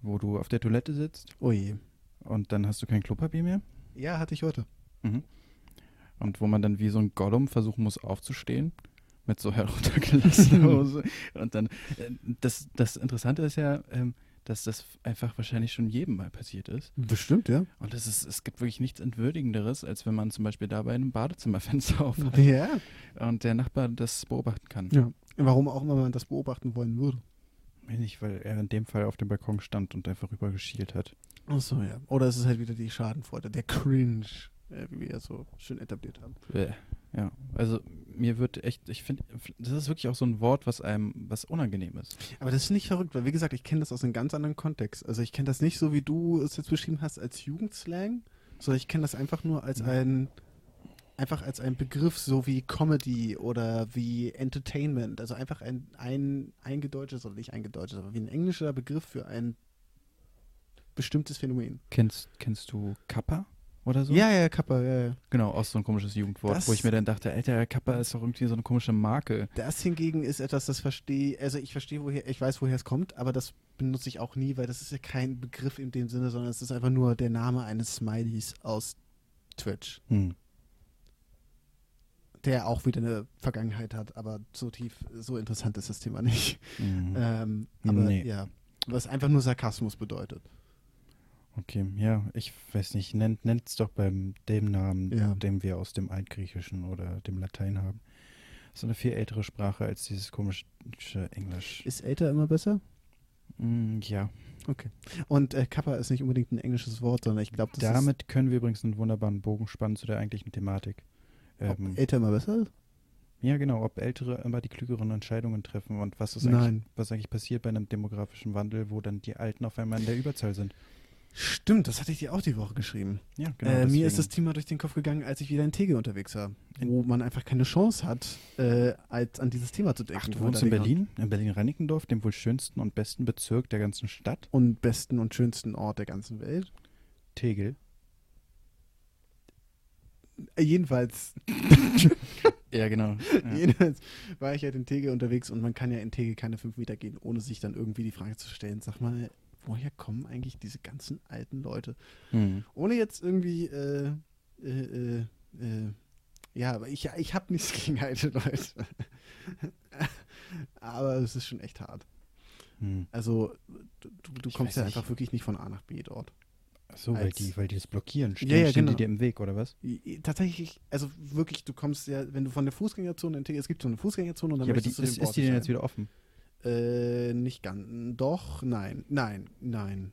[SPEAKER 5] wo du auf der Toilette sitzt
[SPEAKER 1] Oh je.
[SPEAKER 5] und dann hast du kein Klopapier mehr?
[SPEAKER 1] Ja, hatte ich heute.
[SPEAKER 5] Mhm. Und wo man dann wie so ein Gollum versuchen muss aufzustehen mit so heruntergelassener Hose. Und dann, äh, das, das Interessante ist ja, ähm, dass das einfach wahrscheinlich schon jedem mal passiert ist.
[SPEAKER 1] Bestimmt, ja.
[SPEAKER 5] Und es, ist, es gibt wirklich nichts Entwürdigenderes, als wenn man zum Beispiel da bei einem Badezimmerfenster aufhat
[SPEAKER 1] Ja.
[SPEAKER 5] und der Nachbar das beobachten kann.
[SPEAKER 1] ja. Warum auch immer man das beobachten wollen würde.
[SPEAKER 5] Nicht, weil er in dem Fall auf dem Balkon stand und einfach rüber geschielt hat.
[SPEAKER 1] Achso, ja. Oder es ist halt wieder die Schadenfreude, der Cringe, äh, wie wir es so schön etabliert haben.
[SPEAKER 5] Bäh. Ja, also mir wird echt, ich finde, das ist wirklich auch so ein Wort, was einem, was unangenehm ist.
[SPEAKER 1] Aber das ist nicht verrückt, weil wie gesagt, ich kenne das aus einem ganz anderen Kontext. Also ich kenne das nicht so, wie du es jetzt beschrieben hast, als Jugendslang, sondern ich kenne das einfach nur als ein, einfach als ein Begriff, so wie Comedy oder wie Entertainment. Also einfach ein, ein eingedeutschtes, oder nicht eingedeutschtes, aber wie ein englischer Begriff für ein bestimmtes Phänomen.
[SPEAKER 5] Kennst, kennst du Kappa? Oder so.
[SPEAKER 1] Ja, ja, Kappa, ja, ja.
[SPEAKER 5] Genau, auch so ein komisches Jugendwort,
[SPEAKER 1] Das-
[SPEAKER 5] wo ich mir dann dachte, Alter, Kappa ist doch irgendwie so eine komische Marke.
[SPEAKER 1] Das hingegen ist etwas, das verstehe, also ich verstehe, woher, ich weiß, woher es kommt, aber das benutze ich auch nie, weil das ist ja kein Begriff in dem Sinne, sondern es ist einfach nur der Name eines Smileys aus Twitch,
[SPEAKER 5] Hm.
[SPEAKER 1] der auch wieder eine Vergangenheit hat, aber so tief, so interessant ist das Thema nicht.
[SPEAKER 5] Mhm.
[SPEAKER 1] Ähm, aber
[SPEAKER 5] Nee.
[SPEAKER 1] ja, was einfach nur Sarkasmus bedeutet.
[SPEAKER 5] Okay, ja, ich weiß nicht, nennt es doch beim dem Namen,
[SPEAKER 1] Ja.
[SPEAKER 5] den wir aus dem Altgriechischen oder dem Latein haben. So eine viel ältere Sprache als dieses komische Englisch.
[SPEAKER 1] Ist älter immer besser?
[SPEAKER 5] Mm, ja,
[SPEAKER 1] Und äh, Kappa ist nicht unbedingt ein englisches Wort, sondern ich glaube, das
[SPEAKER 5] damit können wir übrigens einen wunderbaren Bogen spannen zu der eigentlichen Thematik. Ähm,
[SPEAKER 1] ob älter immer besser
[SPEAKER 5] ja, genau, ob Ältere immer die klügeren Entscheidungen treffen und was ist
[SPEAKER 1] Nein.
[SPEAKER 5] eigentlich, was eigentlich passiert bei einem demografischen Wandel, wo dann die Alten auf einmal in der Überzahl sind.
[SPEAKER 1] Stimmt, das hatte ich dir auch die Woche geschrieben.
[SPEAKER 5] Ja,
[SPEAKER 1] äh, mir ist das. Thema durch den Kopf gegangen, als ich wieder in Tegel unterwegs war, wo man einfach keine Chance hat, äh, als an dieses Thema zu denken.
[SPEAKER 5] Ach, du wohnst in Berlin, in Berlin-Reinickendorf, dem wohl schönsten und besten Bezirk der ganzen Stadt,
[SPEAKER 1] Und besten und schönsten Ort der ganzen Welt.
[SPEAKER 5] Tegel.
[SPEAKER 1] Äh, jedenfalls,
[SPEAKER 5] Ja, genau. Ja.
[SPEAKER 1] jedenfalls war ich halt in Tegel unterwegs und man kann ja in Tegel keine fünf Meter gehen, ohne sich dann irgendwie die Frage zu stellen, sag mal, woher kommen eigentlich diese ganzen alten Leute?
[SPEAKER 5] Hm.
[SPEAKER 1] Ohne jetzt irgendwie, äh, äh, äh, äh, ja, aber ich, ich habe nichts gegen alte Leute. aber es ist schon echt hart.
[SPEAKER 5] Hm.
[SPEAKER 1] Also, du, du, kommst ja
[SPEAKER 5] nicht.
[SPEAKER 1] einfach wirklich nicht von A nach B dort.
[SPEAKER 5] Ach so, weil die, weil die das blockieren. Stehen,
[SPEAKER 1] Ja, ja,
[SPEAKER 5] stehen
[SPEAKER 1] genau.
[SPEAKER 5] die dir im Weg, oder was?
[SPEAKER 1] Tatsächlich, also wirklich, du kommst ja, wenn du von der Fußgängerzone in es gibt so eine Fußgängerzone und dann
[SPEAKER 5] ja, aber die, ist,
[SPEAKER 1] du den
[SPEAKER 5] ist die denn jetzt wieder offen?
[SPEAKER 1] Äh, nicht ganz. Doch, nein, nein, nein.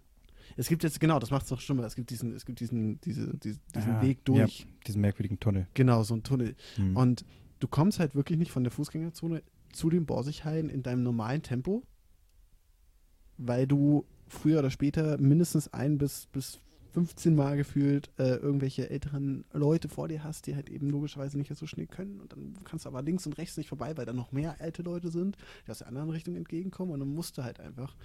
[SPEAKER 1] Es gibt jetzt, genau, das macht es noch schlimmer. Es gibt diesen, es gibt diesen, diese, diesen, diesen
[SPEAKER 5] Ah,
[SPEAKER 1] Weg durch.
[SPEAKER 5] Ja, diesen merkwürdigen Tunnel.
[SPEAKER 1] Genau, so ein Tunnel.
[SPEAKER 5] Hm.
[SPEAKER 1] Und du kommst halt wirklich nicht von der Fußgängerzone zu den Borsighallen in deinem normalen Tempo, weil du früher oder später mindestens ein bis, bis 15 Mal gefühlt äh, irgendwelche älteren Leute vor dir hast, die halt eben logischerweise nicht so schnell können. Und dann kannst du aber links und rechts nicht vorbei, weil da noch mehr alte Leute sind, die aus der anderen Richtung entgegenkommen. Und dann musst du halt einfach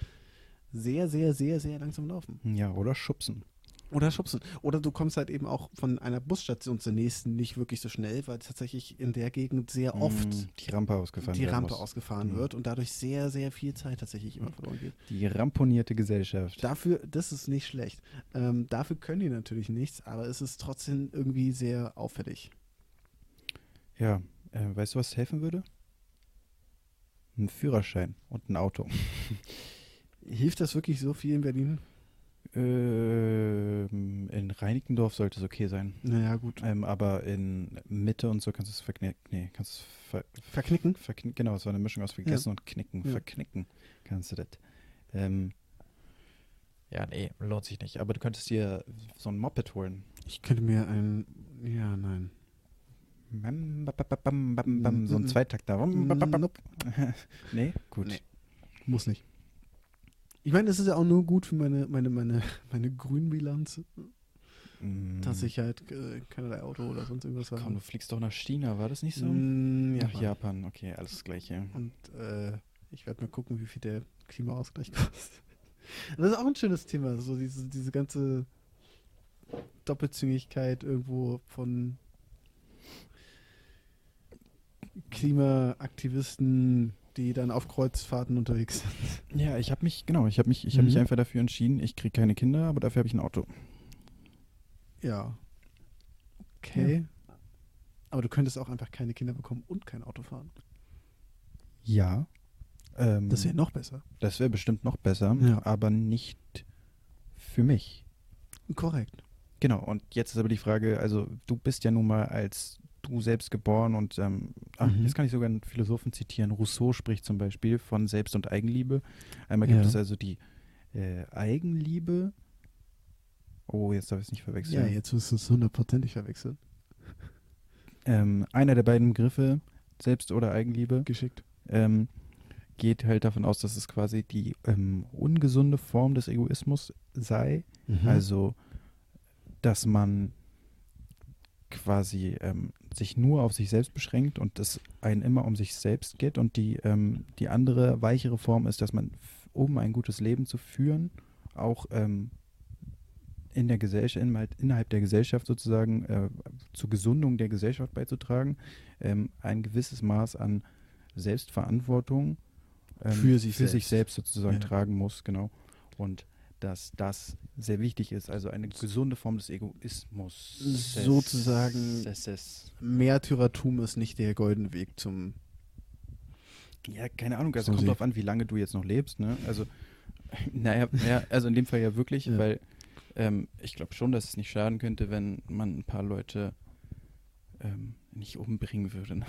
[SPEAKER 1] sehr, sehr, sehr, sehr langsam laufen.
[SPEAKER 5] ja, oder schubsen.
[SPEAKER 1] Oder schubsen. Oder du kommst halt eben auch von einer Busstation zur nächsten nicht wirklich so schnell, weil tatsächlich in der Gegend sehr oft
[SPEAKER 5] Hm, die Rampe ausgefahren
[SPEAKER 1] die Rampe ausgefahren
[SPEAKER 5] Mhm.
[SPEAKER 1] wird und dadurch sehr, sehr viel Zeit tatsächlich immer verloren geht.
[SPEAKER 5] Die ramponierte Gesellschaft.
[SPEAKER 1] Dafür, das ist nicht schlecht. Ähm, dafür können die natürlich nichts, aber es ist trotzdem irgendwie sehr auffällig.
[SPEAKER 5] Ja, äh, weißt du, was helfen würde? Ein Führerschein und ein Auto.
[SPEAKER 1] Hilft das wirklich so viel in Berlin?
[SPEAKER 5] Ähm, in Reinickendorf sollte es okay sein.
[SPEAKER 1] Naja, gut.
[SPEAKER 5] Ähm, aber in Mitte und so kannst du es verknicken. Nee, kannst du es ver
[SPEAKER 1] Verknicken?
[SPEAKER 5] verknicken. Genau, es war eine Mischung aus vergessen und knicken.
[SPEAKER 1] Ja.
[SPEAKER 5] Verknicken kannst du das. Ähm, ja, nee, lohnt sich nicht. Aber du könntest dir so ein Moped holen.
[SPEAKER 1] Ich könnte mir ein. Ja, nein.
[SPEAKER 5] Bam, bam, bam, so ein. Zweitakter. Nee, gut.
[SPEAKER 1] Nee. Muss nicht. Ich meine, das ist ja auch nur gut für meine, meine, meine, meine Grünbilanz,
[SPEAKER 5] Mm,
[SPEAKER 1] dass ich halt äh, keinerlei Auto oder sonst irgendwas habe.
[SPEAKER 5] Komm, du fliegst doch nach China, war das nicht so?
[SPEAKER 1] Mm,
[SPEAKER 5] Nach
[SPEAKER 1] Japan.
[SPEAKER 5] Japan, okay, alles das gleiche.
[SPEAKER 1] Und äh, ich werde mal gucken, wie viel der Klimaausgleich kostet. Das ist auch ein schönes Thema, so diese, diese ganze Doppelzüngigkeit irgendwo von Klimaaktivisten, die dann auf Kreuzfahrten unterwegs sind.
[SPEAKER 5] Ja, ich habe mich, genau, ich habe mich, ich habe mich
[SPEAKER 1] Mhm.
[SPEAKER 5] einfach dafür entschieden, ich kriege keine Kinder, aber dafür habe ich ein Auto.
[SPEAKER 1] Ja. Okay. Aber du könntest auch einfach keine Kinder bekommen und kein Auto fahren.
[SPEAKER 5] Ja. Ähm,
[SPEAKER 1] Das wäre noch besser.
[SPEAKER 5] das wäre bestimmt noch besser,
[SPEAKER 1] Ja.
[SPEAKER 5] aber nicht für mich.
[SPEAKER 1] Korrekt.
[SPEAKER 5] Genau, und jetzt ist aber die Frage, also du bist ja nun mal als du selbst geboren und ähm, ach,
[SPEAKER 1] Mhm.
[SPEAKER 5] jetzt kann ich sogar einen Philosophen zitieren. Rousseau spricht zum Beispiel von Selbst- und Eigenliebe. Einmal gibt
[SPEAKER 1] Ja.
[SPEAKER 5] es also die äh, Eigenliebe. Oh, jetzt darf ich es nicht verwechseln.
[SPEAKER 1] Ja, jetzt müssen wir es hundertprozentig verwechseln.
[SPEAKER 5] ähm, einer der beiden Begriffe, Selbst- oder Eigenliebe,
[SPEAKER 1] Geschickt.
[SPEAKER 5] ähm, geht halt davon aus, dass es quasi die ähm, ungesunde Form des Egoismus sei.
[SPEAKER 1] Mhm.
[SPEAKER 5] Also, dass man quasi ähm, sich nur auf sich selbst beschränkt und es einen immer um sich selbst geht. Und die, ähm, die andere, weichere Form ist, dass man, um ein gutes Leben zu führen, auch ähm, in der Gesellschaft, innerhalb, innerhalb der Gesellschaft sozusagen äh, zur Gesundung der Gesellschaft beizutragen, ähm, ein gewisses Maß an Selbstverantwortung ähm,
[SPEAKER 1] Für sich
[SPEAKER 5] für sich
[SPEAKER 1] selbst.
[SPEAKER 5] selbst sozusagen
[SPEAKER 1] Ja.
[SPEAKER 5] tragen muss, genau. Und dass das sehr wichtig ist, also eine gesunde Form des Egoismus.
[SPEAKER 1] Sozusagen- Märtyrertum ist nicht der goldene Weg zum.
[SPEAKER 5] ja, keine Ahnung, also
[SPEAKER 1] So
[SPEAKER 5] kommt drauf an, wie lange du jetzt noch lebst, ne? Also, naja, ja, also in dem Fall ja wirklich,
[SPEAKER 1] Ja.
[SPEAKER 5] weil ähm, ich glaube schon, dass es nicht schaden könnte, wenn man ein paar Leute ähm, nicht umbringen würde. Ne?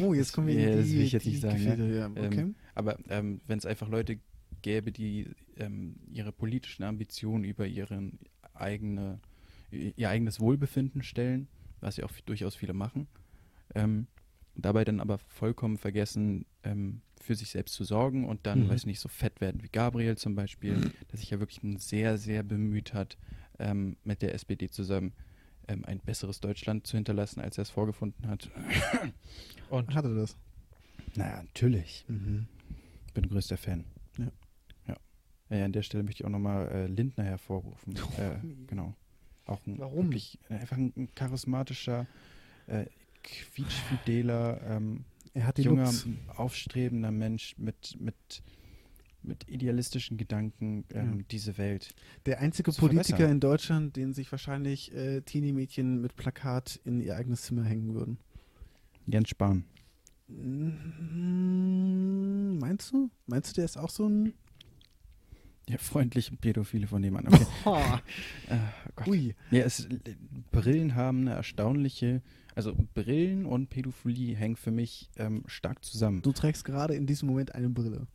[SPEAKER 1] Oh, jetzt kommen wir in
[SPEAKER 5] Ja,
[SPEAKER 1] die,
[SPEAKER 5] das will ich jetzt
[SPEAKER 1] die
[SPEAKER 5] nicht sagen, ja.
[SPEAKER 1] Gefilde, ja. Okay.
[SPEAKER 5] Ähm, aber ähm, wenn es einfach Leute gäbe, die ähm, ihre politischen Ambitionen über ihren eigene, ihr eigenes Wohlbefinden stellen, was ja auch durchaus viele machen, ähm, dabei dann aber vollkommen vergessen, ähm, für sich selbst zu sorgen und dann,
[SPEAKER 1] Mhm.
[SPEAKER 5] weiß nicht, so fett werden wie Gabriel zum Beispiel, der sich ja wirklich sehr, sehr bemüht hat, ähm, mit der SPD zusammen ähm, ein besseres Deutschland zu hinterlassen, als er es vorgefunden hat. Und
[SPEAKER 1] Hatte das.
[SPEAKER 5] naja, natürlich.
[SPEAKER 1] Mhm.
[SPEAKER 5] Bin größter Fan.
[SPEAKER 1] Ja.
[SPEAKER 5] Ja an der Stelle möchte ich auch nochmal äh, Lindner hervorrufen. äh, genau. Auch ein
[SPEAKER 1] Warum?
[SPEAKER 5] wirklich äh, einfach ein, ein charismatischer, äh, quietschfideler, ähm,
[SPEAKER 1] Er hat
[SPEAKER 5] junger,
[SPEAKER 1] Looks.
[SPEAKER 5] aufstrebender Mensch mit, mit, mit idealistischen Gedanken ähm,
[SPEAKER 1] Ja.
[SPEAKER 5] diese Welt.
[SPEAKER 1] Der einzige Politiker
[SPEAKER 5] verbessern.
[SPEAKER 1] in Deutschland, den sich wahrscheinlich äh, Teenie-Mädchen mit Plakat in ihr eigenes Zimmer hängen würden.
[SPEAKER 5] Jens Spahn.
[SPEAKER 1] Mm, Meinst du? Meinst du, der ist auch so ein.
[SPEAKER 5] Der freundliche Pädophile von nebenan. Okay.
[SPEAKER 1] Oh,
[SPEAKER 5] äh, Gott.
[SPEAKER 1] ui.
[SPEAKER 5] Ja, es, Brillen haben eine erstaunliche, also Brillen und Pädophilie hängen für mich ähm, stark zusammen.
[SPEAKER 1] Du trägst gerade in diesem Moment eine Brille.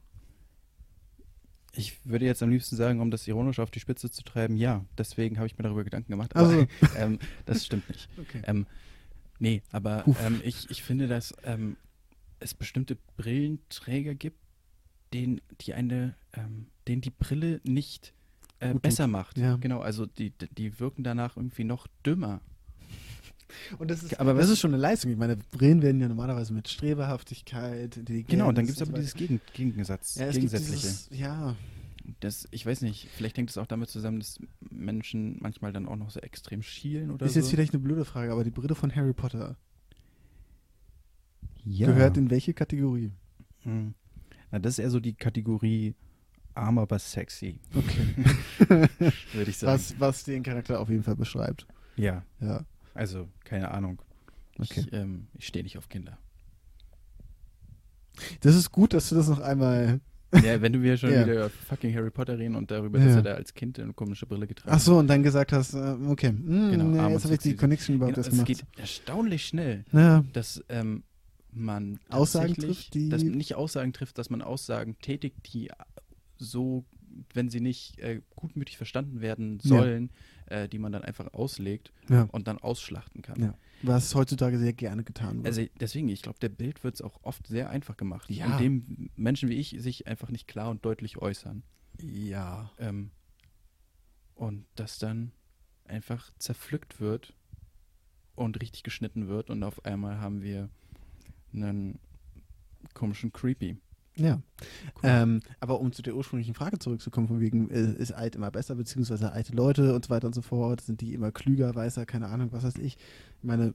[SPEAKER 5] Ich würde jetzt am liebsten sagen, um das ironisch auf die Spitze zu treiben, ja, deswegen habe ich mir darüber Gedanken gemacht.
[SPEAKER 1] Ach
[SPEAKER 5] Aber
[SPEAKER 1] so.
[SPEAKER 5] ähm, das stimmt nicht.
[SPEAKER 1] Okay.
[SPEAKER 5] Ähm, nee, aber ähm, ich, ich finde, dass ähm, es bestimmte Brillenträger gibt, denen die eine, ähm, denen die Brille nicht äh, besser macht.
[SPEAKER 1] Ja.
[SPEAKER 5] Genau, also die, die wirken danach irgendwie noch dümmer.
[SPEAKER 1] Und das ist,
[SPEAKER 5] Aber
[SPEAKER 1] das ist schon eine Leistung. Ich meine, Brillen werden ja normalerweise mit Streberhaftigkeit, Intelligenz.
[SPEAKER 5] Genau, und dann gibt es aber dieses. Gegen, Gegensatz,
[SPEAKER 1] ja,
[SPEAKER 5] Gegensätzliche.
[SPEAKER 1] dieses, ja,
[SPEAKER 5] Das, ich weiß nicht, vielleicht hängt es auch damit zusammen, dass Menschen manchmal dann auch noch so extrem schielen oder
[SPEAKER 1] ist
[SPEAKER 5] so.
[SPEAKER 1] jetzt vielleicht eine blöde Frage, aber die Brille von Harry Potter
[SPEAKER 5] ja.
[SPEAKER 1] gehört in welche Kategorie?
[SPEAKER 5] Hm. Na, das ist eher so die Kategorie arm, aber sexy,
[SPEAKER 1] Okay.
[SPEAKER 5] würde ich sagen.
[SPEAKER 1] was, was den Charakter auf jeden Fall beschreibt.
[SPEAKER 5] Ja,
[SPEAKER 1] Ja.
[SPEAKER 5] also keine Ahnung.
[SPEAKER 1] Okay.
[SPEAKER 5] Ich, ähm, ich stehe nicht auf Kinder.
[SPEAKER 1] Das ist gut, dass du das noch einmal.
[SPEAKER 5] Ja, wenn du mir schon
[SPEAKER 1] Ja.
[SPEAKER 5] wieder über fucking Harry Potter reden und darüber, dass
[SPEAKER 1] Ja.
[SPEAKER 5] er da als Kind eine komische Brille getragen
[SPEAKER 1] Ach so, und dann gesagt hast, äh, okay, hm,
[SPEAKER 5] Genau,
[SPEAKER 1] nee, jetzt habe ich die. Connection
[SPEAKER 5] Genau,
[SPEAKER 1] überhaupt erst
[SPEAKER 5] es
[SPEAKER 1] gemacht.
[SPEAKER 5] geht erstaunlich schnell,
[SPEAKER 1] Ja,
[SPEAKER 5] dass ähm, man
[SPEAKER 1] Aussagen trifft, die-
[SPEAKER 5] dass man nicht Aussagen trifft, dass man Aussagen tätigt, die so, wenn sie nicht äh, gutmütig verstanden werden
[SPEAKER 1] Ja.
[SPEAKER 5] sollen, äh, die man dann einfach auslegt
[SPEAKER 1] ja,
[SPEAKER 5] und dann ausschlachten kann.
[SPEAKER 1] ja. Was heutzutage sehr gerne getan wird.
[SPEAKER 5] Also deswegen, ich glaube, der Bild wird es auch oft sehr einfach gemacht,
[SPEAKER 1] Ja.
[SPEAKER 5] indem Menschen wie ich sich einfach nicht klar und deutlich äußern.
[SPEAKER 1] ja.
[SPEAKER 5] Ähm, und das dann einfach zerpflückt wird und richtig geschnitten wird und auf einmal haben wir einen komischen Creepy.
[SPEAKER 1] Ja. Ähm, aber um zu der ursprünglichen Frage zurückzukommen, von wegen, äh, ist alt immer besser, beziehungsweise alte Leute und so weiter und so fort, sind die immer klüger, weißer, keine Ahnung, was weiß ich. Ich meine,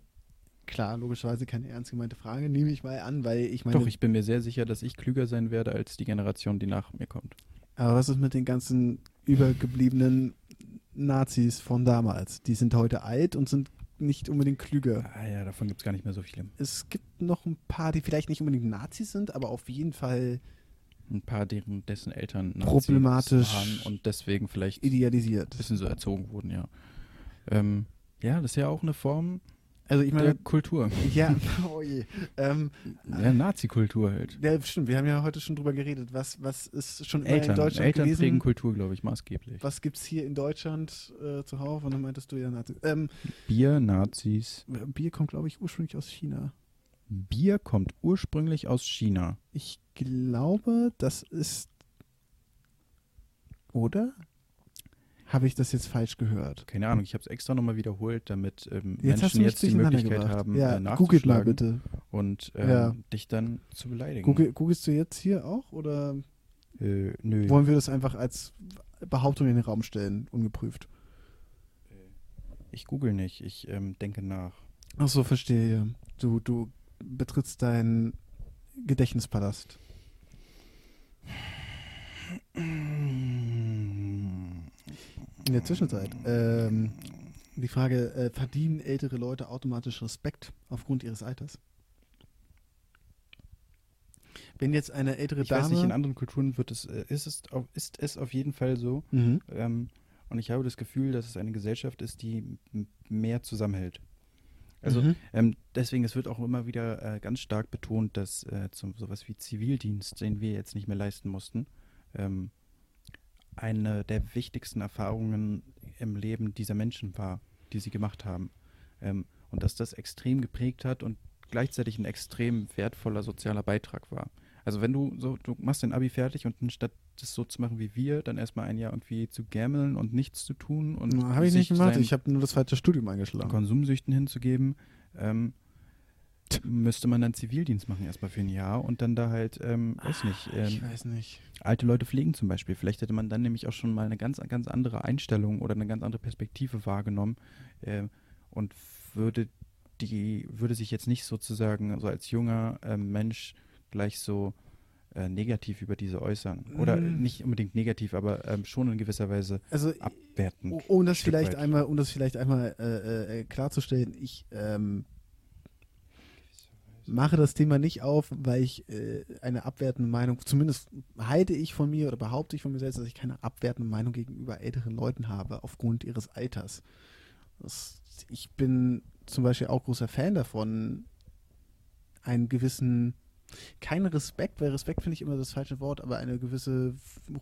[SPEAKER 1] klar, logischerweise keine ernst gemeinte Frage, nehme ich mal an, weil ich meine,
[SPEAKER 5] Doch, ich bin mir sehr sicher, dass ich klüger sein werde als die Generation, die nach mir kommt.
[SPEAKER 1] aber was ist mit den ganzen übergebliebenen Nazis von damals? Die sind heute alt und sind nicht unbedingt klüger.
[SPEAKER 5] Ah ja, davon gibt es gar nicht mehr so viele.
[SPEAKER 1] Es gibt noch ein paar, die vielleicht nicht unbedingt Nazis sind, aber auf jeden Fall
[SPEAKER 5] Ein paar, deren dessen Eltern Nazis
[SPEAKER 1] Problematisch
[SPEAKER 5] waren und deswegen vielleicht ein
[SPEAKER 1] idealisiert.
[SPEAKER 5] bisschen so erzogen wurden, ja. Ähm, ja, das ist ja auch eine Form
[SPEAKER 1] Also ich
[SPEAKER 5] der
[SPEAKER 1] meine,
[SPEAKER 5] Kultur.
[SPEAKER 1] ja, oh je. Ähm,
[SPEAKER 5] Ja, Nazi-Kultur halt.
[SPEAKER 1] Ja, stimmt. Wir haben ja heute schon drüber geredet. Was, was ist schon immer in
[SPEAKER 5] Eltern,
[SPEAKER 1] Deutschland
[SPEAKER 5] Eltern
[SPEAKER 1] gewesen?
[SPEAKER 5] prägen Kultur, glaube ich, maßgeblich.
[SPEAKER 1] Was gibt es hier in Deutschland äh, zuhauf? Und dann meintest du ja Nazi. Ähm,
[SPEAKER 5] Bier, Nazis.
[SPEAKER 1] Bier kommt, glaube ich, ursprünglich aus China.
[SPEAKER 5] Bier kommt ursprünglich aus China.
[SPEAKER 1] Ich glaube, das ist. Oder? Habe ich das jetzt falsch gehört?
[SPEAKER 5] Keine Ahnung, ich habe es extra nochmal wiederholt, damit ähm,
[SPEAKER 1] Jetzt
[SPEAKER 5] Menschen jetzt die Möglichkeit
[SPEAKER 1] gebracht.
[SPEAKER 5] haben,
[SPEAKER 1] ja,
[SPEAKER 5] äh,
[SPEAKER 1] googelt mal
[SPEAKER 5] nachzuschlagen
[SPEAKER 1] bitte.
[SPEAKER 5] und ähm,
[SPEAKER 1] Ja.
[SPEAKER 5] dich dann zu beleidigen.
[SPEAKER 1] Google, googelst du jetzt hier auch? Oder
[SPEAKER 5] Äh, nö.
[SPEAKER 1] wollen wir das einfach als Behauptung in den Raum stellen, ungeprüft?
[SPEAKER 5] Ich google nicht, ich ähm, denke nach.
[SPEAKER 1] Ach so, verstehe. Du, du betrittst deinen Gedächtnispalast. In der Zwischenzeit, ähm, die Frage, äh, verdienen ältere Leute automatisch Respekt aufgrund ihres Alters? Wenn jetzt eine ältere
[SPEAKER 5] Ich
[SPEAKER 1] Dame...
[SPEAKER 5] weiß nicht, in anderen Kulturen wird es, äh, ist, es auf, ist es auf jeden Fall so.
[SPEAKER 1] mhm.
[SPEAKER 5] Ähm, und ich habe das Gefühl, dass es eine Gesellschaft ist, die mehr zusammenhält. Also
[SPEAKER 1] Mhm.
[SPEAKER 5] ähm, deswegen, es wird auch immer wieder äh, ganz stark betont, dass äh, zum sowas wie Zivildienst, den wir jetzt nicht mehr leisten mussten, ähm, eine der wichtigsten Erfahrungen im Leben dieser Menschen war, die sie gemacht haben. Ähm, und dass das extrem geprägt hat und gleichzeitig ein extrem wertvoller sozialer Beitrag war. Also wenn du so, du machst dein Abi fertig und anstatt das so zu machen wie wir, dann erstmal ein Jahr irgendwie zu gammeln und nichts zu tun und
[SPEAKER 1] Habe ich nicht gemacht. Ich habe nur das falsche Studium eingeschlagen.
[SPEAKER 5] Konsumsüchten hinzugeben, ähm, müsste man dann Zivildienst machen erstmal für ein Jahr und dann da halt, ähm, weiß nicht,
[SPEAKER 1] ich
[SPEAKER 5] ähm,
[SPEAKER 1] weiß nicht.
[SPEAKER 5] alte Leute pflegen zum Beispiel. Vielleicht hätte man dann nämlich auch schon mal eine ganz, ganz andere Einstellung oder eine ganz andere Perspektive wahrgenommen äh, und würde die, würde sich jetzt nicht sozusagen so als junger ähm, Mensch gleich so äh, negativ über diese äußern. Oder
[SPEAKER 1] Mm.
[SPEAKER 5] nicht unbedingt negativ, aber ähm, schon in gewisser Weise
[SPEAKER 1] Also
[SPEAKER 5] abwertend.
[SPEAKER 1] Um- das vielleicht
[SPEAKER 5] weit.
[SPEAKER 1] einmal, um das vielleicht einmal äh, äh, klarzustellen, ich ähm, mache das Thema nicht auf, weil ich äh, eine abwertende Meinung, zumindest halte ich von mir oder behaupte ich von mir selbst, dass ich keine abwertende Meinung gegenüber älteren Leuten habe, aufgrund ihres Alters. Das, ich bin zum Beispiel auch großer Fan davon, einen gewissen, keinen Respekt, weil Respekt finde ich immer das falsche Wort, aber eine gewisse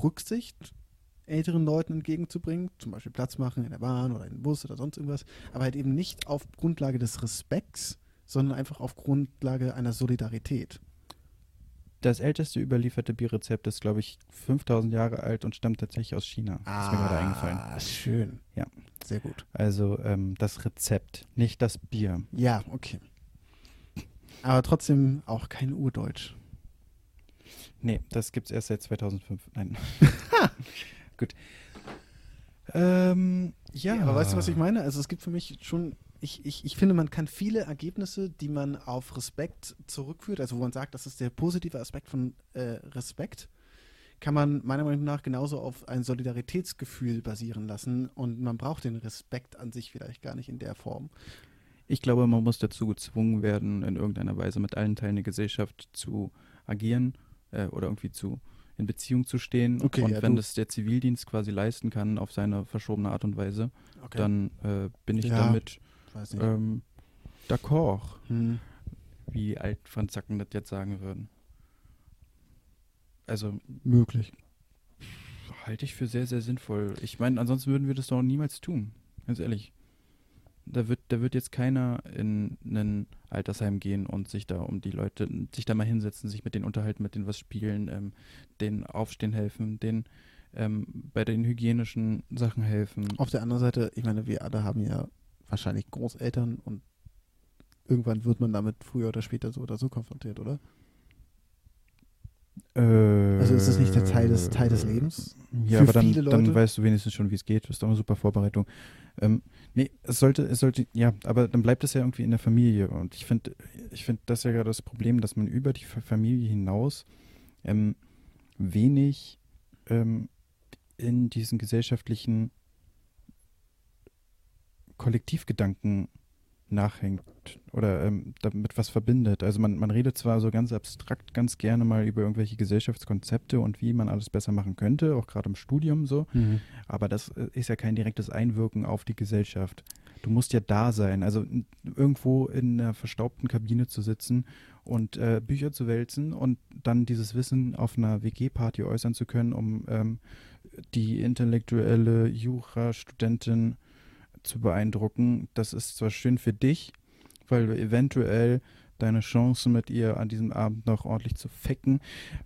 [SPEAKER 1] Rücksicht älteren Leuten entgegenzubringen, zum Beispiel Platz machen in der Bahn oder im Bus oder sonst irgendwas, aber halt eben nicht auf Grundlage des Respekts, sondern einfach auf Grundlage einer Solidarität.
[SPEAKER 5] Das älteste überlieferte Bierrezept ist, glaube ich, 5000 Jahre alt und stammt tatsächlich aus China. ist mir gerade eingefallen.
[SPEAKER 1] Ah, schön.
[SPEAKER 5] Ja.
[SPEAKER 1] Sehr gut.
[SPEAKER 5] Also ähm, das Rezept, nicht das Bier.
[SPEAKER 1] Ja, okay. Aber trotzdem auch kein Urdeutsch.
[SPEAKER 5] Nee, das gibt's erst seit 2005. Nein. Gut. Ähm, ja.
[SPEAKER 1] aber weißt du, was ich meine? Also es gibt für mich schon, ich, ich, ich finde, man kann viele Ergebnisse, die man auf Respekt zurückführt, also wo man sagt, das ist der positive Aspekt von äh, Respekt, kann man meiner Meinung nach genauso auf ein Solidaritätsgefühl basieren lassen und man braucht den Respekt an sich vielleicht gar nicht in der Form.
[SPEAKER 5] Ich glaube, man muss dazu gezwungen werden, in irgendeiner Weise mit allen Teilen der Gesellschaft zu agieren äh, oder irgendwie zu in Beziehung zu stehen.
[SPEAKER 1] Okay,
[SPEAKER 5] und
[SPEAKER 1] ja,
[SPEAKER 5] wenn
[SPEAKER 1] du-
[SPEAKER 5] das der Zivildienst quasi leisten kann auf seine verschobene Art und Weise,
[SPEAKER 1] Okay.
[SPEAKER 5] dann äh, bin ich
[SPEAKER 1] Ja.
[SPEAKER 5] damit
[SPEAKER 1] Weiß nicht.
[SPEAKER 5] ähm, d'accord,
[SPEAKER 1] Hm.
[SPEAKER 5] wie Altfranzacken das jetzt sagen würden. Also
[SPEAKER 1] Möglich.
[SPEAKER 5] halte ich für sehr, sehr sinnvoll. Ich meine, ansonsten würden wir das doch niemals tun. Ganz ehrlich. Da wird, da wird jetzt keiner in ein Altersheim gehen und sich da um die Leute, sich da mal hinsetzen, sich mit denen unterhalten, mit denen was spielen, ähm, denen aufstehen helfen, denen ähm, bei den hygienischen Sachen helfen.
[SPEAKER 1] Auf der anderen Seite, ich meine, wir alle haben ja wahrscheinlich Großeltern und irgendwann wird man damit früher oder später so oder so konfrontiert, oder? Also ist das nicht der Teil des, Teil des Lebens?
[SPEAKER 5] Ja,
[SPEAKER 1] für
[SPEAKER 5] aber dann, dann weißt du wenigstens schon, wie es geht. Das ist doch eine super Vorbereitung. Ähm, nee, es sollte, es sollte, ja, aber dann bleibt es ja irgendwie in der Familie. Und ich finde, ich finde das ist ja gerade das Problem, dass man über die Fa- Familie hinaus ähm, wenig ähm, in diesen gesellschaftlichen Kollektivgedanken nachhängt oder ähm, damit was verbindet. Also man, man redet zwar so ganz abstrakt ganz gerne mal über irgendwelche Gesellschaftskonzepte und wie man alles besser machen könnte, auch gerade im Studium so, aber das äh, ist ja kein direktes Einwirken auf die Gesellschaft. Du musst ja da sein, also irgendwo in einer verstaubten Kabine zu sitzen und äh, Bücher zu wälzen und dann dieses Wissen auf einer WG-Party äußern zu können, um ähm, die intellektuelle Jura-Studentin zu beeindrucken. Das ist zwar schön für dich, weil du eventuell deine Chance mit ihr an diesem Abend noch ordentlich zu ficken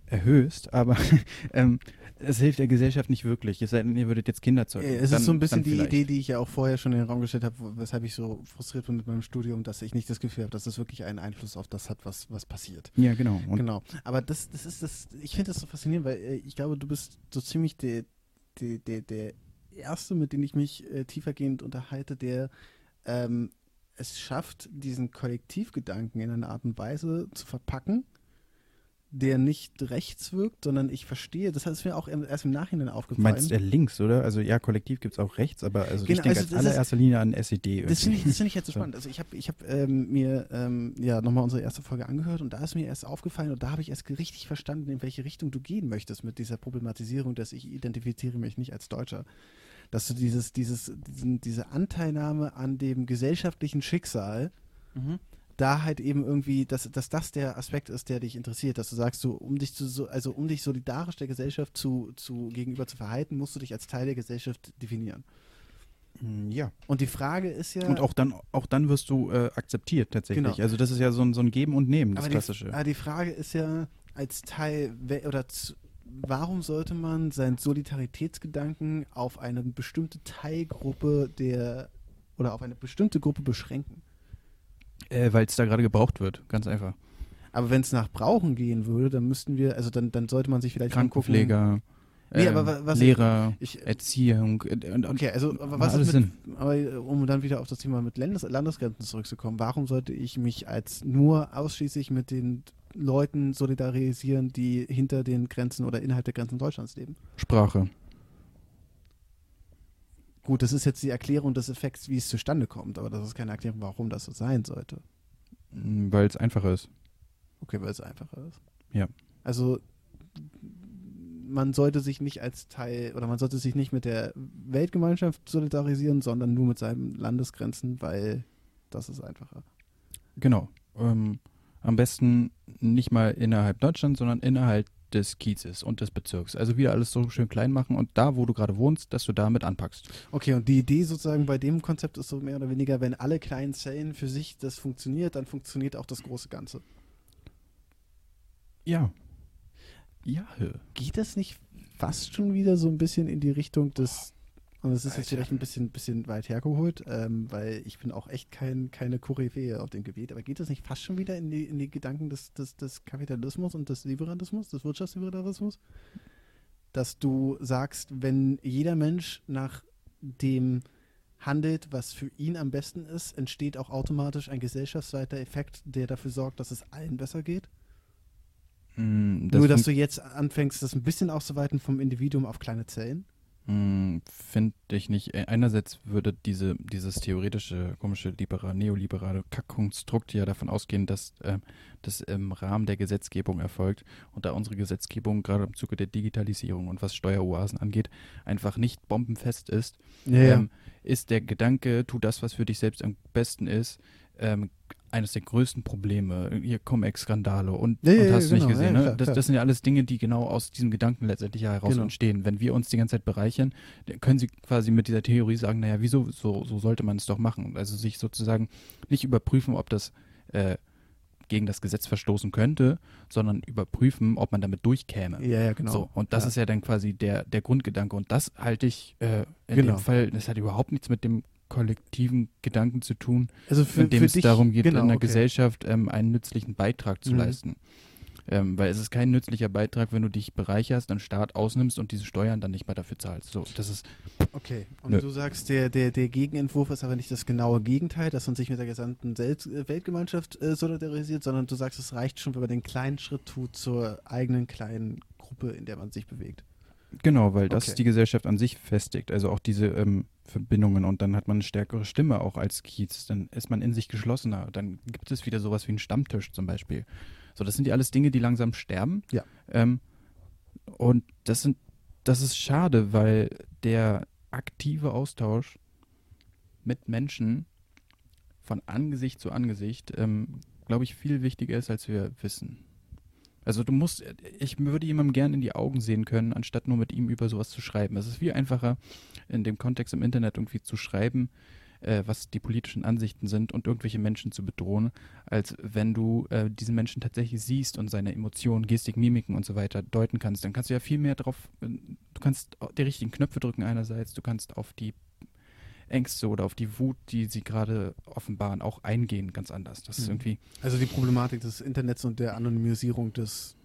[SPEAKER 5] erhöhst, aber ähm, es hilft der Gesellschaft nicht wirklich. Es sei denn, ihr würdet jetzt Kinder zeugen.
[SPEAKER 1] Äh, Es
[SPEAKER 5] Dann-
[SPEAKER 1] ist so ein bisschen die
[SPEAKER 5] vielleicht.
[SPEAKER 1] Idee, die ich ja auch vorher schon in den Raum gestellt habe, weshalb ich so frustriert bin mit meinem Studium, dass ich nicht das Gefühl habe, dass es wirklich einen Einfluss auf das hat, was, was passiert.
[SPEAKER 5] Ja, genau. Und
[SPEAKER 1] genau. Aber das, das ist das, ich finde das so faszinierend, weil äh, ich glaube, du bist so ziemlich der, der, der, der Erste, mit dem ich mich äh, tiefergehend unterhalte, der ähm, es schafft, diesen Kollektivgedanken in einer Art und Weise zu verpacken, der nicht rechts wirkt, sondern ich verstehe, das ist mir auch erst im Nachhinein
[SPEAKER 5] Du
[SPEAKER 1] aufgefallen.
[SPEAKER 5] meinst äh, links, oder? Also ja, kollektiv gibt es auch rechts, aber also
[SPEAKER 1] Genau,
[SPEAKER 5] ich denke
[SPEAKER 1] also
[SPEAKER 5] als
[SPEAKER 1] ist-
[SPEAKER 5] allererster Linie an SED.
[SPEAKER 1] Das finde ich, das find ich jetzt So. spannend. Also ich habe ich hab, ähm, mir ähm, ja nochmal unsere erste Folge angehört und da ist mir erst aufgefallen und da habe ich erst richtig verstanden, in welche Richtung du gehen möchtest mit dieser Problematisierung, dass ich identifiziere mich nicht als Deutscher. Dass du dieses, dieses, diesen, diese Anteilnahme an dem gesellschaftlichen Schicksal
[SPEAKER 5] Mhm.
[SPEAKER 1] da halt eben irgendwie, dass, dass das der Aspekt ist, der dich interessiert, dass du sagst, so, um dich zu, so, also um dich solidarisch der Gesellschaft zu, zu gegenüber zu verhalten, musst du dich als Teil der Gesellschaft definieren.
[SPEAKER 5] Mm, Ja.
[SPEAKER 1] Und die Frage ist ja.
[SPEAKER 5] Und auch dann, auch dann wirst du äh, akzeptiert tatsächlich.
[SPEAKER 1] Genau.
[SPEAKER 5] Also das ist ja so ein, so ein Geben und Nehmen, das
[SPEAKER 1] aber
[SPEAKER 5] Klassische.
[SPEAKER 1] Die, aber die Frage ist ja, als Teil, oder zu, warum sollte man seinen Solidaritätsgedanken auf eine bestimmte Teilgruppe der, oder auf eine bestimmte Gruppe beschränken?
[SPEAKER 5] Äh, Weil es da gerade gebraucht wird, ganz einfach.
[SPEAKER 1] Aber wenn es nach Brauchen gehen würde, dann müssten wir, also dann, dann sollte man sich vielleicht angucken-
[SPEAKER 5] Krankenpfleger,
[SPEAKER 1] Nee,
[SPEAKER 5] äh,
[SPEAKER 1] aber wa- was-
[SPEAKER 5] Lehrer,
[SPEAKER 1] Ich,
[SPEAKER 5] Erziehung. äh,
[SPEAKER 1] okay, also was ist mit, aber um dann wieder auf das Thema mit Landes Landesgrenzen zurückzukommen, warum sollte ich mich als nur ausschließlich mit den Leuten solidarisieren, die hinter den Grenzen oder innerhalb der Grenzen Deutschlands leben?
[SPEAKER 5] Sprache.
[SPEAKER 1] Gut, das ist jetzt die Erklärung des Effekts, wie es zustande kommt, aber das ist keine Erklärung, warum das so sein sollte.
[SPEAKER 5] Mm, Weil es einfacher ist.
[SPEAKER 1] Okay, weil es einfacher ist.
[SPEAKER 5] Ja.
[SPEAKER 1] Also man sollte sich nicht als Teil oder man sollte sich nicht mit der Weltgemeinschaft solidarisieren, sondern nur mit seinen Landesgrenzen, weil das ist einfacher.
[SPEAKER 5] Genau. Ähm, am besten nicht mal innerhalb Deutschlands, sondern innerhalb des Kiezes und des Bezirks. Also wieder alles so schön klein machen und da, wo du gerade wohnst, dass du damit anpackst.
[SPEAKER 1] Okay, und die Idee sozusagen bei dem Konzept ist so mehr oder weniger, wenn alle kleinen Zellen für sich das funktioniert, dann funktioniert auch das große Ganze.
[SPEAKER 5] Ja. Ja.
[SPEAKER 1] Geht das nicht fast schon wieder so ein bisschen in die Richtung des, und das ist jetzt
[SPEAKER 5] Alter.
[SPEAKER 1] vielleicht ein bisschen, bisschen weit hergeholt, ähm, weil ich bin auch echt kein, keine Koryphäe auf dem Gebiet, aber geht das nicht fast schon wieder in die, in die Gedanken des, des, des Kapitalismus und des Liberalismus, des Wirtschaftsliberalismus? Dass du sagst, wenn jeder Mensch nach dem handelt, was für ihn am besten ist, entsteht auch automatisch ein gesellschaftsweiter Effekt, der dafür sorgt, dass es allen besser geht?
[SPEAKER 5] Mm,
[SPEAKER 1] Nur, dass du jetzt anfängst, das ein bisschen auszuweiten vom Individuum auf kleine Zellen.
[SPEAKER 5] Mm, Finde ich nicht. Äh, Einerseits würde diese, dieses theoretische, komische, liberal, neoliberale Kackkonstrukt ja davon ausgehen, dass ähm, das im Rahmen der Gesetzgebung erfolgt und da unsere Gesetzgebung gerade im Zuge der Digitalisierung und was Steueroasen angeht, einfach nicht bombenfest ist, ähm, ist der Gedanke, tu das, was für dich selbst am besten ist, ähm, eines der größten Probleme. Hier Cum-Ex-Skandale und,
[SPEAKER 1] Ja,
[SPEAKER 5] und
[SPEAKER 1] ja,
[SPEAKER 5] hast du nicht
[SPEAKER 1] genau,
[SPEAKER 5] gesehen.
[SPEAKER 1] ja,
[SPEAKER 5] ne?
[SPEAKER 1] klar,
[SPEAKER 5] das, das sind ja alles Dinge, die genau aus diesem Gedanken letztendlich heraus
[SPEAKER 1] Genau.
[SPEAKER 5] entstehen. Wenn wir uns die ganze Zeit bereichern, können sie quasi mit dieser Theorie sagen, naja, wieso, so, so sollte man es doch machen. Also sich sozusagen nicht überprüfen, ob das äh, gegen das Gesetz verstoßen könnte, sondern überprüfen, ob man damit durchkäme.
[SPEAKER 1] Ja, ja, genau.
[SPEAKER 5] So, und das
[SPEAKER 1] ja.
[SPEAKER 5] ist ja dann quasi der, der Grundgedanke. Und das halte ich äh, in
[SPEAKER 1] Genau.
[SPEAKER 5] dem Fall, das hat überhaupt nichts mit dem kollektiven Gedanken zu tun,
[SPEAKER 1] also für,
[SPEAKER 5] in dem es
[SPEAKER 1] dich,
[SPEAKER 5] darum geht,
[SPEAKER 1] genau,
[SPEAKER 5] in der
[SPEAKER 1] okay.
[SPEAKER 5] Gesellschaft ähm, einen nützlichen Beitrag zu
[SPEAKER 1] Mhm.
[SPEAKER 5] leisten. Ähm, weil es ist kein nützlicher Beitrag, wenn du dich bereicherst, einen Staat ausnimmst und diese Steuern dann nicht mehr dafür zahlst. So, das ist
[SPEAKER 1] Okay, und
[SPEAKER 5] Nö.
[SPEAKER 1] du sagst, der, der, der Gegenentwurf ist aber nicht das genaue Gegenteil, dass man sich mit der gesamten Sel äh, Weltgemeinschaft äh, solidarisiert, sondern du sagst, es reicht schon, wenn man den kleinen Schritt tut zur eigenen kleinen Gruppe, in der man sich bewegt.
[SPEAKER 5] Genau, weil das
[SPEAKER 1] Okay.
[SPEAKER 5] die Gesellschaft an sich festigt, also auch diese ähm, Verbindungen und dann hat man eine stärkere Stimme auch als Kiez, dann ist man in sich geschlossener, dann gibt es wieder sowas wie einen Stammtisch zum Beispiel. So, das sind ja alles Dinge, die langsam sterben.
[SPEAKER 1] Ja.
[SPEAKER 5] Ähm, und das sind, das ist schade, weil der aktive Austausch mit Menschen von Angesicht zu Angesicht, ähm, glaube ich, viel wichtiger ist, als wir wissen. Also du musst, ich würde jemandem gern in die Augen sehen können, anstatt nur mit ihm über sowas zu schreiben. Es ist viel einfacher, in dem Kontext im Internet irgendwie zu schreiben, äh, was die politischen Ansichten sind und irgendwelche Menschen zu bedrohen, als wenn du äh, diesen Menschen tatsächlich siehst und seine Emotionen, Gestik, Mimiken und so weiter deuten kannst. Dann kannst du ja viel mehr drauf, äh, du kannst die richtigen Knöpfe drücken einerseits, du kannst auf die Ängste oder auf die Wut, die sie gerade offenbaren, auch eingehen, ganz anders. Das ist
[SPEAKER 1] Mhm.
[SPEAKER 5] irgendwie,
[SPEAKER 1] Also die Problematik des Internets und der Anonymisierung des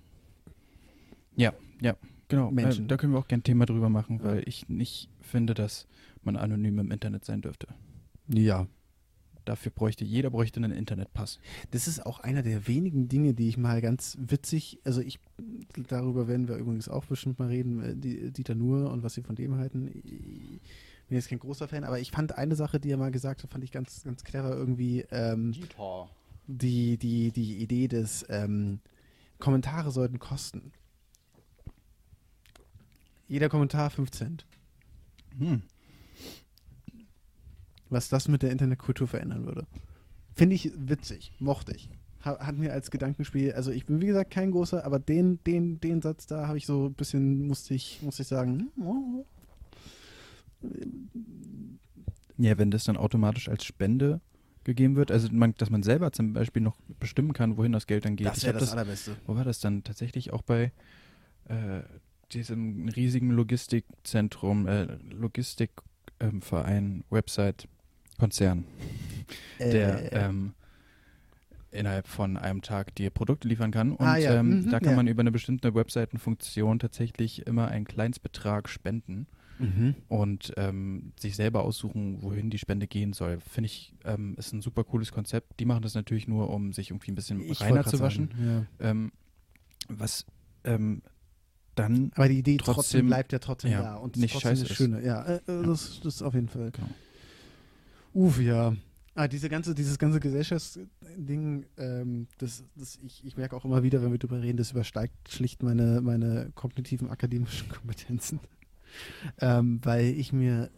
[SPEAKER 5] Genau,
[SPEAKER 1] Menschen.
[SPEAKER 5] Äh, da können wir auch gerne ein Thema drüber machen,
[SPEAKER 1] Ja.
[SPEAKER 5] weil ich nicht finde, dass man anonym im Internet sein dürfte.
[SPEAKER 1] Ja.
[SPEAKER 5] dafür bräuchte, jeder bräuchte einen Internetpass.
[SPEAKER 1] Das ist auch einer der wenigen Dinge, die ich mal ganz witzig, also ich, darüber werden wir übrigens auch bestimmt mal reden, äh, die, Dieter Nuhr und was sie von dem halten. Ich bin jetzt kein großer Fan, aber ich fand eine Sache, die er mal gesagt hat, fand ich ganz, ganz clever irgendwie, ähm, die, die, die Idee des ähm, Kommentare sollten kosten. Jeder Kommentar 5 Cent.
[SPEAKER 5] Hm.
[SPEAKER 1] was das mit der Internetkultur verändern würde. Finde ich witzig, mochte ich. Ha- Hat mir als Gedankenspiel, also ich bin wie gesagt kein großer, aber den, den, den Satz da habe ich so ein bisschen, musste ich, musste ich sagen, hm, oh,
[SPEAKER 5] Ja, wenn das dann automatisch als Spende gegeben wird, also man, dass man selber zum Beispiel noch bestimmen kann, wohin das Geld dann geht.
[SPEAKER 1] das wäre
[SPEAKER 5] hab
[SPEAKER 1] das, Allerbeste.
[SPEAKER 5] Wo war das dann? Tatsächlich auch bei äh, diesem riesigen Logistikzentrum, äh, Logistikverein, Website, Konzern, der
[SPEAKER 1] Äh,
[SPEAKER 5] ähm, innerhalb von einem Tag dir Produkte liefern kann. Und
[SPEAKER 1] Ah, ja.
[SPEAKER 5] ähm,
[SPEAKER 1] Mhm,
[SPEAKER 5] da kann
[SPEAKER 1] ja.
[SPEAKER 5] man über eine bestimmte Webseitenfunktion tatsächlich immer einen Kleinstbetrag spenden
[SPEAKER 1] mhm.
[SPEAKER 5] und ähm, sich selber aussuchen, wohin die Spende gehen soll. Finde ich, ähm, ist ein super cooles Konzept. Die machen das natürlich nur, um sich irgendwie ein bisschen
[SPEAKER 1] Ich
[SPEAKER 5] reiner zu waschen.
[SPEAKER 1] sagen, ja.
[SPEAKER 5] Ähm, was ähm, dann
[SPEAKER 1] Aber die Idee trotzdem,
[SPEAKER 5] Trotzdem-
[SPEAKER 1] bleibt ja trotzdem
[SPEAKER 5] ja,
[SPEAKER 1] da und
[SPEAKER 5] nicht
[SPEAKER 1] trotzdem
[SPEAKER 5] scheiße
[SPEAKER 1] das
[SPEAKER 5] ist.
[SPEAKER 1] Schöne. Ja, äh, äh, das, das auf jeden Fall.
[SPEAKER 5] Genau.
[SPEAKER 1] Uff, ja. Ah, diese ganze, dieses ganze Gesellschaftsding, ähm, das, das, ich, ich merke auch immer wieder, wenn wir drüber reden, das übersteigt schlicht meine, meine kognitiven akademischen Kompetenzen. Ähm, weil ich mir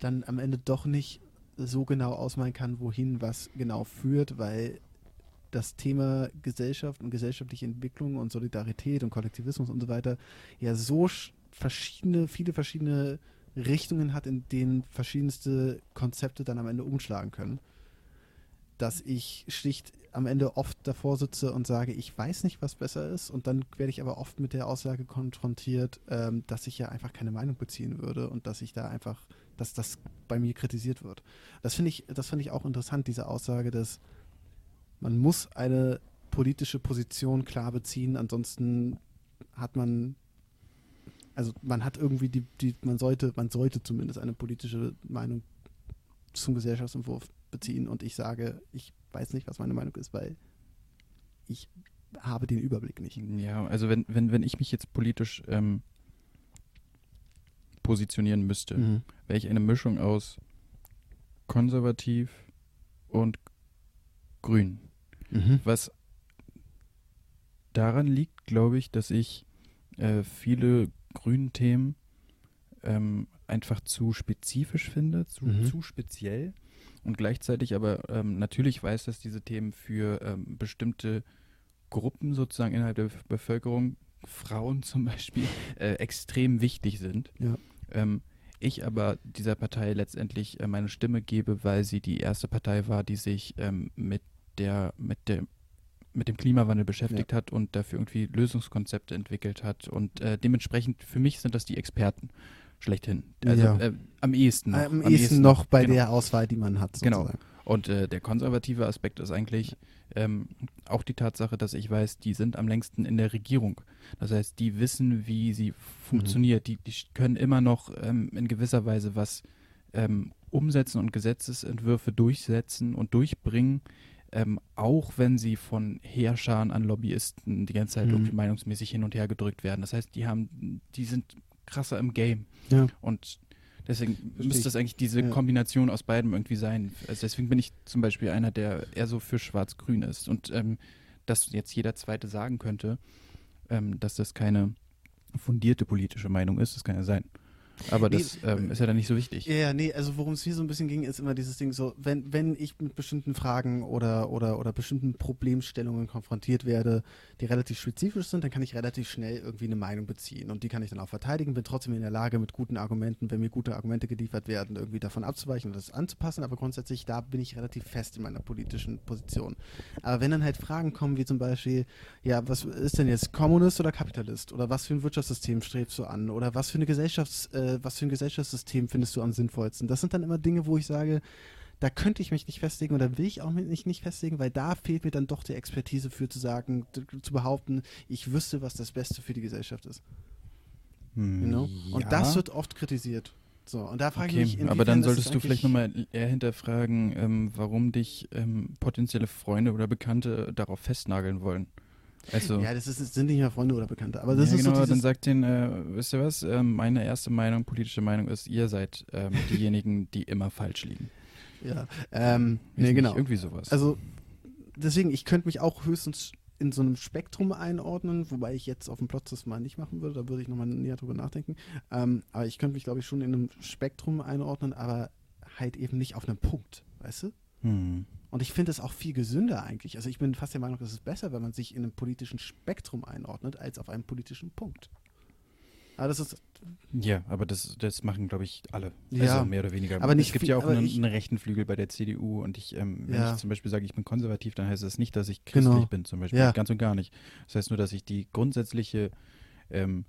[SPEAKER 1] dann am Ende doch nicht so genau ausmalen kann, wohin was genau führt, weil das Thema Gesellschaft und gesellschaftliche Entwicklung und Solidarität und Kollektivismus und so weiter ja so sch- verschiedene, viele verschiedene Richtungen hat, in denen verschiedenste Konzepte dann am Ende umschlagen können, dass ich schlicht am Ende oft davor sitze und sage, ich weiß nicht, was besser ist. Und dann werde ich aber oft mit der Aussage konfrontiert, ähm, dass ich ja einfach keine Meinung beziehen würde und dass ich da einfach, dass das bei mir kritisiert wird. Das finde ich, das finde ich auch interessant, diese Aussage, dass man muss eine politische Position klar beziehen, ansonsten hat man also man hat irgendwie die, die, man sollte, man sollte zumindest eine politische Meinung zum Gesellschaftsentwurf beziehen. Und ich sage, ich weiß nicht, was meine Meinung ist, weil ich habe den Überblick nicht.
[SPEAKER 5] Ja, also wenn, wenn, wenn ich mich jetzt politisch ähm, positionieren müsste,
[SPEAKER 1] Mhm.
[SPEAKER 5] wäre ich eine Mischung aus konservativ und grün.
[SPEAKER 1] Mhm.
[SPEAKER 5] Was daran liegt, glaube ich, dass ich äh, viele grünen Themen ähm, einfach zu spezifisch finde, zu,
[SPEAKER 1] Mhm.
[SPEAKER 5] zu speziell und gleichzeitig aber ähm, natürlich weiß, dass diese Themen für ähm, bestimmte Gruppen sozusagen innerhalb der Bevölkerung, Frauen zum Beispiel, äh, extrem wichtig sind.
[SPEAKER 1] Ja.
[SPEAKER 5] Ähm, ich aber dieser Partei letztendlich äh, meine Stimme gebe, weil sie die erste Partei war, die sich ähm, mit der, mit der mit dem Klimawandel beschäftigt hat und dafür irgendwie Lösungskonzepte entwickelt hat. Und äh, dementsprechend, für mich sind das die Experten schlechthin. Also
[SPEAKER 1] Ja.
[SPEAKER 5] äh, am ehesten noch.
[SPEAKER 1] Am ehesten noch bei
[SPEAKER 5] genau.
[SPEAKER 1] der Auswahl, die man hat.
[SPEAKER 5] Genau.
[SPEAKER 1] sozusagen.
[SPEAKER 5] Und äh, der konservative Aspekt ist eigentlich ähm, auch die Tatsache, dass ich weiß, die sind am längsten in der Regierung. Das heißt, die wissen, wie sie funktioniert. Die, die können immer noch ähm, in gewisser Weise was ähm, umsetzen und Gesetzesentwürfe durchsetzen und durchbringen, ähm, auch wenn sie von Heerscharen an Lobbyisten die ganze Zeit
[SPEAKER 1] Mhm.
[SPEAKER 5] irgendwie meinungsmäßig hin und her gedrückt werden. Das heißt, die haben, die sind krasser im Game.
[SPEAKER 1] Ja.
[SPEAKER 5] Und deswegen müsste es eigentlich diese
[SPEAKER 1] Ja.
[SPEAKER 5] Kombination aus beidem irgendwie sein. Also deswegen bin ich zum Beispiel einer, der eher so für Schwarz-Grün ist. Und ähm, dass jetzt jeder Zweite sagen könnte, ähm, dass das keine fundierte politische Meinung ist, das kann ja sein. Aber
[SPEAKER 1] Nee,
[SPEAKER 5] das ähm, ist ja dann nicht so wichtig.
[SPEAKER 1] Ja, ja, nee, also worum es mir so ein bisschen ging, ist immer dieses Ding so, wenn, wenn ich mit bestimmten Fragen oder, oder, oder bestimmten Problemstellungen konfrontiert werde, die relativ spezifisch sind, dann kann ich relativ schnell irgendwie eine Meinung beziehen und die kann ich dann auch verteidigen, bin trotzdem in der Lage, mit guten Argumenten, wenn mir gute Argumente geliefert werden, irgendwie davon abzuweichen und das anzupassen, aber grundsätzlich, da bin ich relativ fest in meiner politischen Position. Aber wenn dann halt Fragen kommen, wie zum Beispiel, ja, was ist denn jetzt Kommunist oder Kapitalist? Oder was für ein Wirtschaftssystem strebst du an? Oder was für eine Gesellschafts, äh, was für ein Gesellschaftssystem findest du am sinnvollsten? Das sind dann immer Dinge, wo ich sage, da könnte ich mich nicht festlegen oder will ich auch mich nicht festlegen, weil da fehlt mir dann doch die Expertise für zu sagen, zu behaupten, ich wüsste, was das Beste für die Gesellschaft ist. You know? Und
[SPEAKER 5] Ja.
[SPEAKER 1] das wird oft kritisiert. So, und da frage
[SPEAKER 5] Okay,
[SPEAKER 1] ich mich,
[SPEAKER 5] aber dann solltest
[SPEAKER 1] es
[SPEAKER 5] du vielleicht nochmal eher hinterfragen, ähm, warum dich ähm, potenzielle Freunde oder Bekannte darauf festnageln wollen. Also,
[SPEAKER 1] Ja, das, ist, das sind nicht mehr Freunde oder Bekannte. Aber das
[SPEAKER 5] ja,
[SPEAKER 1] ist
[SPEAKER 5] genau,
[SPEAKER 1] so
[SPEAKER 5] dann sagt denen, äh, wisst ihr was, ähm, meine erste Meinung, politische Meinung ist, ihr seid ähm, diejenigen, die immer falsch liegen.
[SPEAKER 1] ja, ähm, nee, genau.
[SPEAKER 5] Irgendwie sowas.
[SPEAKER 1] Also, deswegen, ich könnte mich auch höchstens in so einem Spektrum einordnen, wobei ich jetzt auf dem Plot das mal nicht machen würde, da würde ich nochmal näher drüber nachdenken. Ähm, aber ich könnte mich, glaube ich, schon in einem Spektrum einordnen, aber halt eben nicht auf einem Punkt, weißt du?
[SPEAKER 5] Hm.
[SPEAKER 1] Und ich finde es auch viel gesünder eigentlich. Also ich bin fast der Meinung, es ist besser, wenn man sich in einem politischen Spektrum einordnet, als auf einem politischen Punkt. Aber das ist,
[SPEAKER 5] Ja, aber das, das machen, glaube ich, alle.
[SPEAKER 1] Ja,
[SPEAKER 5] also mehr oder weniger.
[SPEAKER 1] aber nicht
[SPEAKER 5] es gibt
[SPEAKER 1] viel-
[SPEAKER 5] ja auch einen,
[SPEAKER 1] ich-
[SPEAKER 5] einen rechten Flügel bei der CDU und ich, ähm, wenn
[SPEAKER 1] Ja.
[SPEAKER 5] ich zum Beispiel sage, ich bin konservativ, dann heißt das nicht, dass ich christlich
[SPEAKER 1] Genau.
[SPEAKER 5] bin, zum Beispiel.
[SPEAKER 1] Ja.
[SPEAKER 5] Ganz und gar nicht. Das heißt nur, dass ich die grundsätzliche, ähm,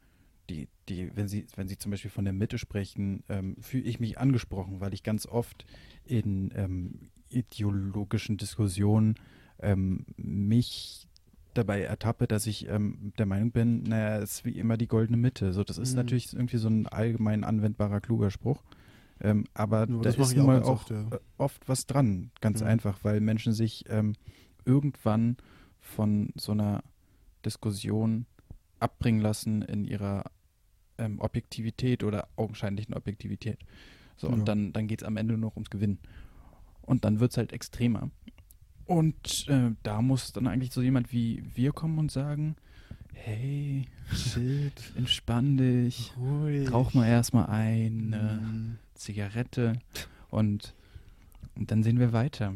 [SPEAKER 5] die, die, wenn Sie, wenn Sie zum Beispiel von der Mitte sprechen, ähm, fühle ich mich angesprochen, weil ich ganz oft in ähm, ideologischen Diskussionen ähm, mich dabei ertappe, dass ich ähm, der Meinung bin, naja, es ist wie immer die goldene Mitte. So, das ist
[SPEAKER 1] Mhm.
[SPEAKER 5] natürlich irgendwie so ein allgemein anwendbarer, kluger Spruch. Ähm, aber
[SPEAKER 1] Ja,
[SPEAKER 5] da ist nun
[SPEAKER 1] auch
[SPEAKER 5] mal auch
[SPEAKER 1] oft, ja.
[SPEAKER 5] äh, oft was dran, ganz
[SPEAKER 1] Ja.
[SPEAKER 5] einfach, weil Menschen sich ähm, irgendwann von so einer Diskussion abbringen lassen in ihrer ähm, Objektivität oder augenscheinlichen Objektivität. So,
[SPEAKER 1] Ja.
[SPEAKER 5] und dann, dann geht es am Ende nur noch ums Gewinnen. Und dann wird es halt extremer. Und äh, da muss dann eigentlich so jemand wie wir kommen und sagen, hey,
[SPEAKER 1] Shit,
[SPEAKER 5] entspann dich,
[SPEAKER 1] ruhig.
[SPEAKER 5] rauch mal erstmal eine
[SPEAKER 1] Mhm.
[SPEAKER 5] Zigarette und, und dann sehen wir weiter.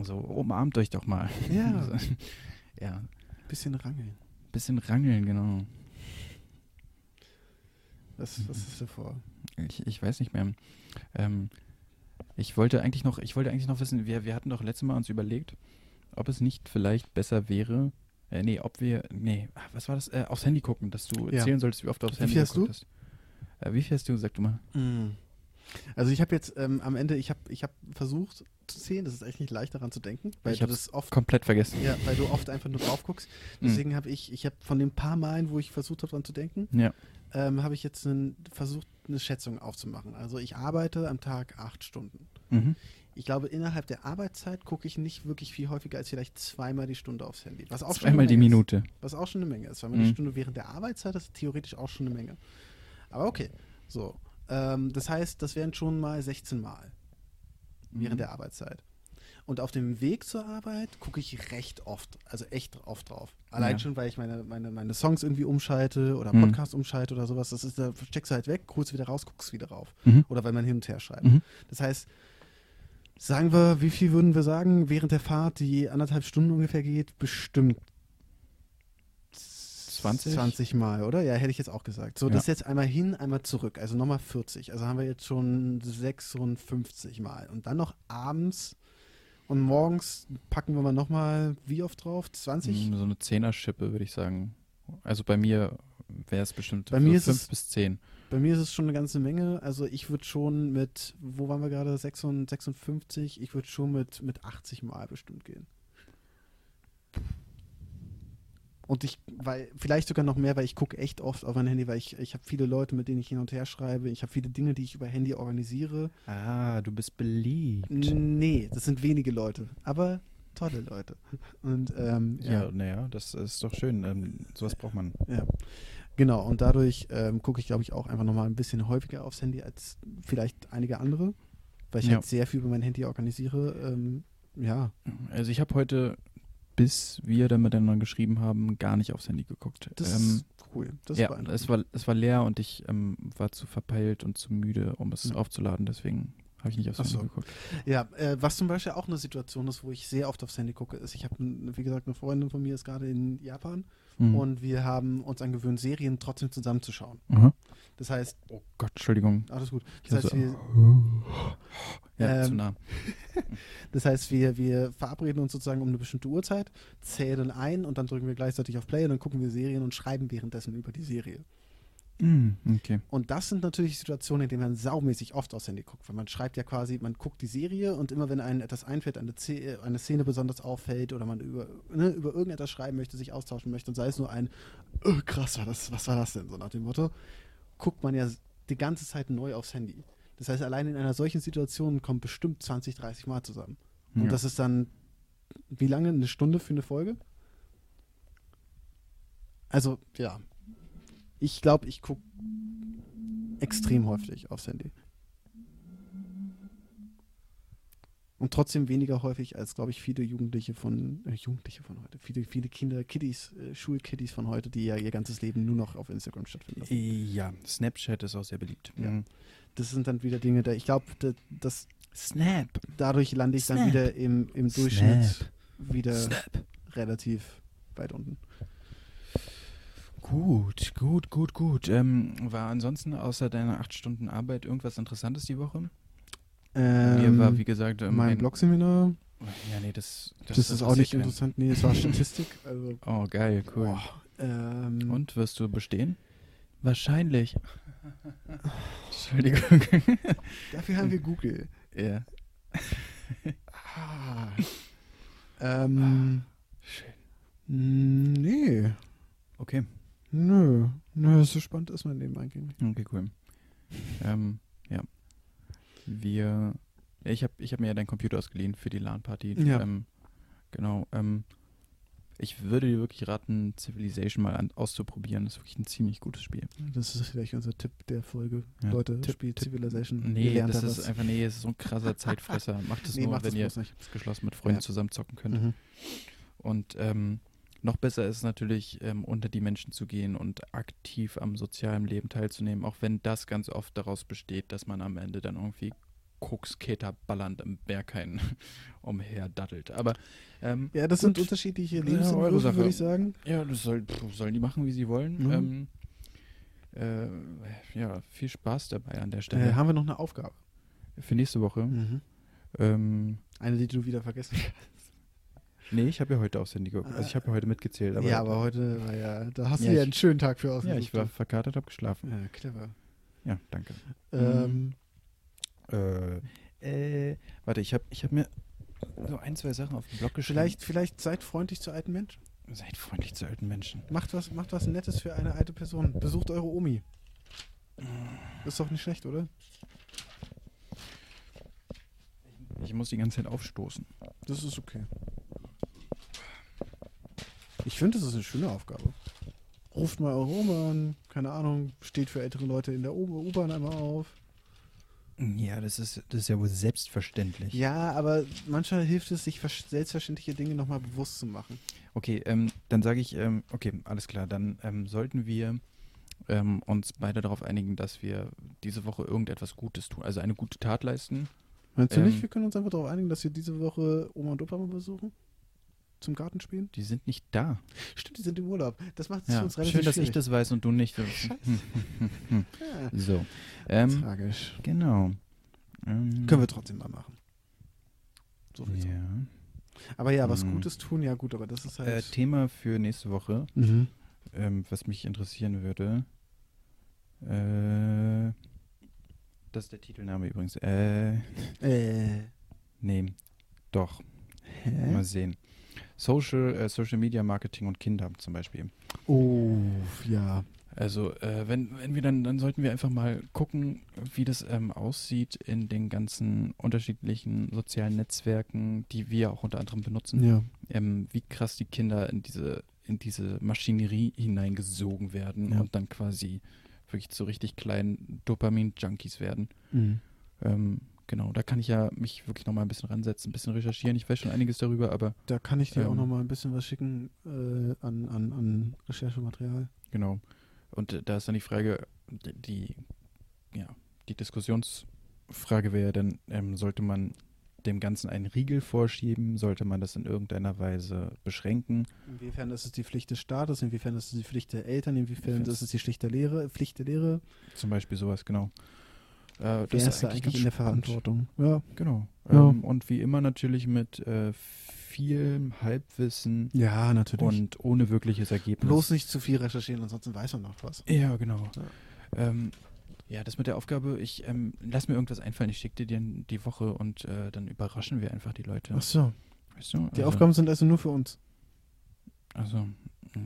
[SPEAKER 5] So, umarmt euch doch mal.
[SPEAKER 1] Ja.
[SPEAKER 5] Ja,
[SPEAKER 1] Bisschen rangeln.
[SPEAKER 5] bisschen rangeln, genau.
[SPEAKER 1] Was, was ist da vor?
[SPEAKER 5] Ich, ich weiß nicht mehr. Ähm, ich wollte eigentlich noch, ich wollte eigentlich noch wissen, wir, wir hatten doch letztes Mal uns überlegt, ob es nicht vielleicht besser wäre, äh, nee, ob wir, nee, ah, was war das, äh, aufs Handy gucken, dass du
[SPEAKER 1] Ja.
[SPEAKER 5] erzählen solltest, wie oft du aufs
[SPEAKER 1] Wie
[SPEAKER 5] Handy
[SPEAKER 1] hast
[SPEAKER 5] geguckt
[SPEAKER 1] du?
[SPEAKER 5] hast. Äh, wie viel hast du, sag du mal?
[SPEAKER 1] Mhm. Also ich habe jetzt ähm, am Ende, ich habe ich hab versucht zu zählen, das ist echt nicht leicht daran zu denken, weil
[SPEAKER 5] Ich
[SPEAKER 1] du
[SPEAKER 5] hab's
[SPEAKER 1] das oft,
[SPEAKER 5] Komplett vergessen.
[SPEAKER 1] ja, weil du oft einfach nur drauf guckst.
[SPEAKER 5] Mhm.
[SPEAKER 1] Deswegen habe ich, ich habe von den paar Malen, wo ich versucht habe dran zu denken,
[SPEAKER 5] Ja.
[SPEAKER 1] ähm, habe ich jetzt einen, versucht, eine Schätzung aufzumachen. Also ich arbeite am Tag acht Stunden.
[SPEAKER 5] Mhm.
[SPEAKER 1] Ich glaube, innerhalb der Arbeitszeit gucke ich nicht wirklich viel häufiger als vielleicht zweimal die Stunde aufs Handy. Was auch
[SPEAKER 5] Zweimal die
[SPEAKER 1] Menge ist.
[SPEAKER 5] Minute.
[SPEAKER 1] Was auch schon eine Menge ist. Zweimal
[SPEAKER 5] Mhm.
[SPEAKER 1] die Stunde während der Arbeitszeit ist theoretisch auch schon eine Menge. Aber okay, so. Ähm, das heißt, das wären schon mal 16 Mal während
[SPEAKER 5] Mhm.
[SPEAKER 1] der Arbeitszeit. Und auf dem Weg zur Arbeit gucke ich recht oft, also echt oft drauf. Allein
[SPEAKER 5] Ja.
[SPEAKER 1] schon, weil ich meine, meine, meine Songs irgendwie umschalte oder
[SPEAKER 5] Mhm.
[SPEAKER 1] Podcast umschalte oder sowas. Das ist, da steckst du halt weg, holst wieder raus, guckst wieder rauf.
[SPEAKER 5] Mhm.
[SPEAKER 1] Oder weil man hin und her schreibt.
[SPEAKER 5] Mhm.
[SPEAKER 1] Das heißt, sagen wir, wie viel würden wir sagen, während der Fahrt, die anderthalb Stunden ungefähr geht, bestimmt
[SPEAKER 5] 20?
[SPEAKER 1] 20 Mal, oder? Ja, hätte ich jetzt auch gesagt. So,
[SPEAKER 5] Ja.
[SPEAKER 1] das jetzt einmal hin, einmal zurück. Also nochmal 40. Also haben wir jetzt schon 56 Mal. Und dann noch abends und morgens packen wir mal nochmal, wie oft drauf? 20?
[SPEAKER 5] Mm, So eine Zehner-Schippe, würde ich sagen. Also bei mir wäre es bestimmt
[SPEAKER 1] Bei
[SPEAKER 5] so
[SPEAKER 1] mir ist
[SPEAKER 5] fünf
[SPEAKER 1] es-
[SPEAKER 5] bis zehn.
[SPEAKER 1] Bei mir ist es schon eine ganze Menge. Also ich würde schon mit, wo waren wir gerade? 56? Ich würde schon mit, mit 80 Mal bestimmt gehen. Und ich, weil, vielleicht sogar noch mehr, weil ich gucke echt oft auf mein Handy, weil ich, ich habe viele Leute, mit denen ich hin und her schreibe. Ich habe viele Dinge, die ich über Handy organisiere.
[SPEAKER 5] Ah, du bist beliebt.
[SPEAKER 1] Nee, das sind wenige Leute, aber tolle Leute. Und ähm,
[SPEAKER 5] Ja, naja, das ist doch schön. Ähm, sowas braucht man.
[SPEAKER 1] Ja, genau. Und dadurch ähm, gucke ich, glaube ich, auch einfach nochmal ein bisschen häufiger aufs Handy als vielleicht einige andere, weil ich
[SPEAKER 5] Ja.
[SPEAKER 1] halt sehr viel über mein Handy organisiere. Ähm, ja,
[SPEAKER 5] Also ich habe heute, bis wir dann miteinander geschrieben haben, gar nicht aufs Handy geguckt.
[SPEAKER 1] das
[SPEAKER 5] ähm,
[SPEAKER 1] ist cool. Das
[SPEAKER 5] ja, es war, es war leer und ich ähm, war zu verpeilt und zu müde, um es
[SPEAKER 1] Ja.
[SPEAKER 5] aufzuladen. Deswegen habe ich nicht aufs Handy
[SPEAKER 1] so.
[SPEAKER 5] geguckt.
[SPEAKER 1] Ja, äh, was zum Beispiel auch eine Situation ist, wo ich sehr oft aufs Handy gucke, ist, ich habe, wie gesagt, eine Freundin von mir ist gerade in Japan
[SPEAKER 5] Mhm.
[SPEAKER 1] und wir haben uns angewöhnt, Serien trotzdem zusammenzuschauen.
[SPEAKER 5] Aha.
[SPEAKER 1] Das heißt,
[SPEAKER 5] Oh Gott, Entschuldigung.
[SPEAKER 1] alles gut. Das heißt, wir,
[SPEAKER 5] Ja, zu
[SPEAKER 1] Ähm,
[SPEAKER 5] nah.
[SPEAKER 1] Das heißt, wir, wir verabreden uns sozusagen um eine bestimmte Uhrzeit, zählen ein und dann drücken wir gleichzeitig auf Play und dann gucken wir Serien und schreiben währenddessen über die Serie.
[SPEAKER 5] Mhm, okay.
[SPEAKER 1] Und das sind natürlich Situationen, in denen man saumäßig oft aufs Handy guckt, weil man schreibt ja quasi, man guckt die Serie und immer wenn einem etwas einfällt, eine, Ze- eine Szene besonders auffällt oder man über, ne, über irgendetwas schreiben möchte, sich austauschen möchte und sei es nur ein, oh, krass, war das, was war das denn, so nach dem Motto, guckt man ja die ganze Zeit neu aufs Handy. Das heißt, allein in einer solchen Situation kommt bestimmt 20, 30 Mal zusammen. Und
[SPEAKER 5] Ja.
[SPEAKER 1] das ist dann, wie lange? Eine Stunde für eine Folge? Also, ja. Ich glaube, ich gucke extrem häufig aufs Handy. Und trotzdem weniger häufig als, glaube ich, viele Jugendliche von, äh, Jugendliche von heute, viele, viele Kinder, Kiddies, äh, Schulkiddies von heute, die ja ihr ganzes Leben nur noch auf Instagram stattfinden lassen.
[SPEAKER 5] Ja, Snapchat ist auch sehr beliebt.
[SPEAKER 1] Ja.
[SPEAKER 5] Mhm.
[SPEAKER 1] Das sind dann wieder Dinge, da ich glaube, da, das,
[SPEAKER 5] Snap.
[SPEAKER 1] dadurch lande ich dann
[SPEAKER 5] Snap.
[SPEAKER 1] wieder im, im Durchschnitt
[SPEAKER 5] Snap.
[SPEAKER 1] wieder
[SPEAKER 5] Snap.
[SPEAKER 1] relativ weit unten.
[SPEAKER 5] Gut, gut, gut, gut. Ähm, war ansonsten außer deiner acht Stunden Arbeit irgendwas Interessantes die Woche? Mir war, wie gesagt, ähm,
[SPEAKER 1] mein
[SPEAKER 5] ein-
[SPEAKER 1] Blogseminar,
[SPEAKER 5] Ja, nee, das,
[SPEAKER 1] das, ist auch nicht interessant. Nee, es war Statistik. Also,
[SPEAKER 5] Oh, geil, cool.
[SPEAKER 1] boah, ähm,
[SPEAKER 5] Und wirst du bestehen? Wahrscheinlich. Entschuldigung.
[SPEAKER 1] dafür haben wir Google.
[SPEAKER 5] ja.
[SPEAKER 1] Ah. Ähm,
[SPEAKER 5] Schön.
[SPEAKER 1] mh, nee,
[SPEAKER 5] Okay,
[SPEAKER 1] nö, nö, so spannend ist mein Leben eigentlich nicht.
[SPEAKER 5] okay, cool. Ähm, ja. Wir. Ich habe ich hab mir ja deinen Computer ausgeliehen für die LAN-Party.
[SPEAKER 1] Ja.
[SPEAKER 5] Ähm, genau. Ähm, ich würde dir wirklich raten, Civilization mal an, auszuprobieren. Das ist wirklich ein ziemlich gutes Spiel.
[SPEAKER 1] Das ist vielleicht unser Tipp der Folge.
[SPEAKER 5] Ja.
[SPEAKER 1] Leute,
[SPEAKER 5] Tipp-
[SPEAKER 1] spielt
[SPEAKER 5] Tipp-
[SPEAKER 1] Civilization.
[SPEAKER 5] Nee, das
[SPEAKER 1] da
[SPEAKER 5] ist
[SPEAKER 1] was.
[SPEAKER 5] einfach, nee, es ist so ein krasser Zeitfresser. Macht es
[SPEAKER 1] Nee,
[SPEAKER 5] nur,
[SPEAKER 1] macht
[SPEAKER 5] wenn ihr
[SPEAKER 1] nicht.
[SPEAKER 5] es geschlossen mit Freunden
[SPEAKER 1] Ja.
[SPEAKER 5] zusammen zocken könnt.
[SPEAKER 1] Mhm.
[SPEAKER 5] Und ähm, noch besser ist es natürlich, ähm, unter die Menschen zu gehen und aktiv am sozialen Leben teilzunehmen, auch wenn das ganz oft daraus besteht, dass man am Ende dann irgendwie Koksketer ballernd im Berghain umherdattelt. Aber ähm,
[SPEAKER 1] Ja, das
[SPEAKER 5] Gut.
[SPEAKER 1] sind unterschiedliche
[SPEAKER 5] Ja,
[SPEAKER 1] Lebensentwürfe,
[SPEAKER 5] Sache.
[SPEAKER 1] würde ich sagen.
[SPEAKER 5] ja, das soll, pff, sollen die machen, wie sie wollen.
[SPEAKER 1] Mhm.
[SPEAKER 5] Ähm, äh, ja, viel Spaß dabei an der Stelle.
[SPEAKER 1] Äh, haben wir noch eine Aufgabe?
[SPEAKER 5] Für nächste Woche.
[SPEAKER 1] Mhm.
[SPEAKER 5] Ähm,
[SPEAKER 1] Eine, die du wieder vergessen hast.
[SPEAKER 5] Nee, ich habe ja heute aufs Handy geguckt. Also ich habe ja heute mitgezählt. Aber
[SPEAKER 1] ja, aber heute war ja, da hast
[SPEAKER 5] Ja,
[SPEAKER 1] du ja
[SPEAKER 5] ich-
[SPEAKER 1] einen schönen Tag für
[SPEAKER 5] ja,
[SPEAKER 1] ausgesucht.
[SPEAKER 5] ich war verkatert, habe geschlafen.
[SPEAKER 1] Ja, clever.
[SPEAKER 5] Ja, danke.
[SPEAKER 1] Ähm,
[SPEAKER 5] Äh, äh, warte, ich habe ich hab mir so ein, zwei Sachen auf den Blog geschrieben.
[SPEAKER 1] vielleicht, vielleicht seid freundlich zu alten Menschen.
[SPEAKER 5] Seid freundlich zu alten Menschen.
[SPEAKER 1] Macht was, macht was Nettes für eine alte Person. Besucht eure Omi. Ist doch nicht schlecht, oder?
[SPEAKER 5] Ich muss die ganze Zeit aufstoßen.
[SPEAKER 1] Das ist okay. Ich finde, das ist eine schöne Aufgabe. Ruft mal eure Oma an, keine Ahnung, steht für ältere Leute in der U-Bahn einmal auf.
[SPEAKER 5] Ja, das ist, das ist ja wohl selbstverständlich.
[SPEAKER 1] Ja, aber manchmal hilft es, sich selbstverständliche Dinge nochmal bewusst zu machen.
[SPEAKER 5] Okay, ähm, dann sage ich, ähm, okay, alles klar, dann ähm, sollten wir ähm, uns beide darauf einigen, dass wir diese Woche irgendetwas Gutes tun, also eine gute Tat leisten.
[SPEAKER 1] Meinst du
[SPEAKER 5] Ähm,
[SPEAKER 1] nicht, wir können uns einfach darauf einigen, dass wir diese Woche Oma und Opa mal besuchen? Zum Gartenspielen?
[SPEAKER 5] Die sind nicht da.
[SPEAKER 1] Stimmt, die sind im Urlaub. Das macht es für
[SPEAKER 5] Ja,
[SPEAKER 1] uns relativ
[SPEAKER 5] schön, dass ich das weiß und du nicht.
[SPEAKER 1] Scheiße. Ja,
[SPEAKER 5] so, ähm,
[SPEAKER 1] tragisch.
[SPEAKER 5] genau. Ähm,
[SPEAKER 1] Können wir trotzdem mal machen. So viel
[SPEAKER 5] Ja.
[SPEAKER 1] Aber ja, was
[SPEAKER 5] Mhm.
[SPEAKER 1] Gutes tun, ja gut, aber das ist
[SPEAKER 5] Äh,
[SPEAKER 1] halt.
[SPEAKER 5] Thema für nächste Woche,
[SPEAKER 1] mhm.
[SPEAKER 5] ähm, was mich interessieren würde. Äh, das ist der Titelname übrigens. Äh,
[SPEAKER 1] Äh.
[SPEAKER 5] nee, doch.
[SPEAKER 1] Hä?
[SPEAKER 5] Mal sehen. Social, äh, Social Media Marketing und Kinder zum Beispiel.
[SPEAKER 1] Oh, ja.
[SPEAKER 5] Also, äh, wenn, wenn wir dann, dann sollten wir einfach mal gucken, wie das ähm, aussieht in den ganzen unterschiedlichen sozialen Netzwerken, die wir auch unter anderem benutzen.
[SPEAKER 1] Ja.
[SPEAKER 5] ähm, wie krass die Kinder in diese, in diese Maschinerie hineingesogen werden
[SPEAKER 1] Ja.
[SPEAKER 5] und dann quasi wirklich zu richtig kleinen Dopamin-Junkies werden.
[SPEAKER 1] Mhm.
[SPEAKER 5] Ähm, genau, da kann ich ja mich wirklich nochmal ein bisschen ransetzen, ein bisschen recherchieren. Ich weiß schon einiges darüber, aber
[SPEAKER 1] Da kann ich dir auch
[SPEAKER 5] Ähm.
[SPEAKER 1] noch mal ein bisschen was schicken äh, an, an, an Recherchematerial.
[SPEAKER 5] genau. Und äh, da ist dann die Frage, die, die ja, die Diskussionsfrage wäre dann, ähm, sollte man dem Ganzen einen Riegel vorschieben? Sollte man das in irgendeiner Weise beschränken?
[SPEAKER 1] Inwiefern ist es die Pflicht des Staates, inwiefern ist es die Pflicht der Eltern, inwiefern
[SPEAKER 5] Inwiefern
[SPEAKER 1] ist es die Pflicht der Lehre, Pflicht der Lehre?
[SPEAKER 5] Zum Beispiel sowas, genau. Äh,
[SPEAKER 1] Wer ist eigentlich
[SPEAKER 5] ganz
[SPEAKER 1] in der
[SPEAKER 5] spannend.
[SPEAKER 1] Verantwortung? Ja.
[SPEAKER 5] Genau.
[SPEAKER 1] Ja.
[SPEAKER 5] Ähm, und wie immer natürlich mit äh, viel Halbwissen
[SPEAKER 1] Ja, natürlich.
[SPEAKER 5] und ohne wirkliches Ergebnis.
[SPEAKER 1] Bloß nicht zu viel recherchieren, ansonsten weiß man noch was.
[SPEAKER 5] Ja, genau.
[SPEAKER 1] Ja.
[SPEAKER 5] Ähm, ja, das mit der Aufgabe, ich ähm, lass mir irgendwas einfallen, ich schicke dir die, die Woche und äh, dann überraschen wir einfach die Leute.
[SPEAKER 1] Ach so.
[SPEAKER 5] Weißt du?
[SPEAKER 1] Die
[SPEAKER 5] also,
[SPEAKER 1] Aufgaben sind also nur für uns.
[SPEAKER 5] Also,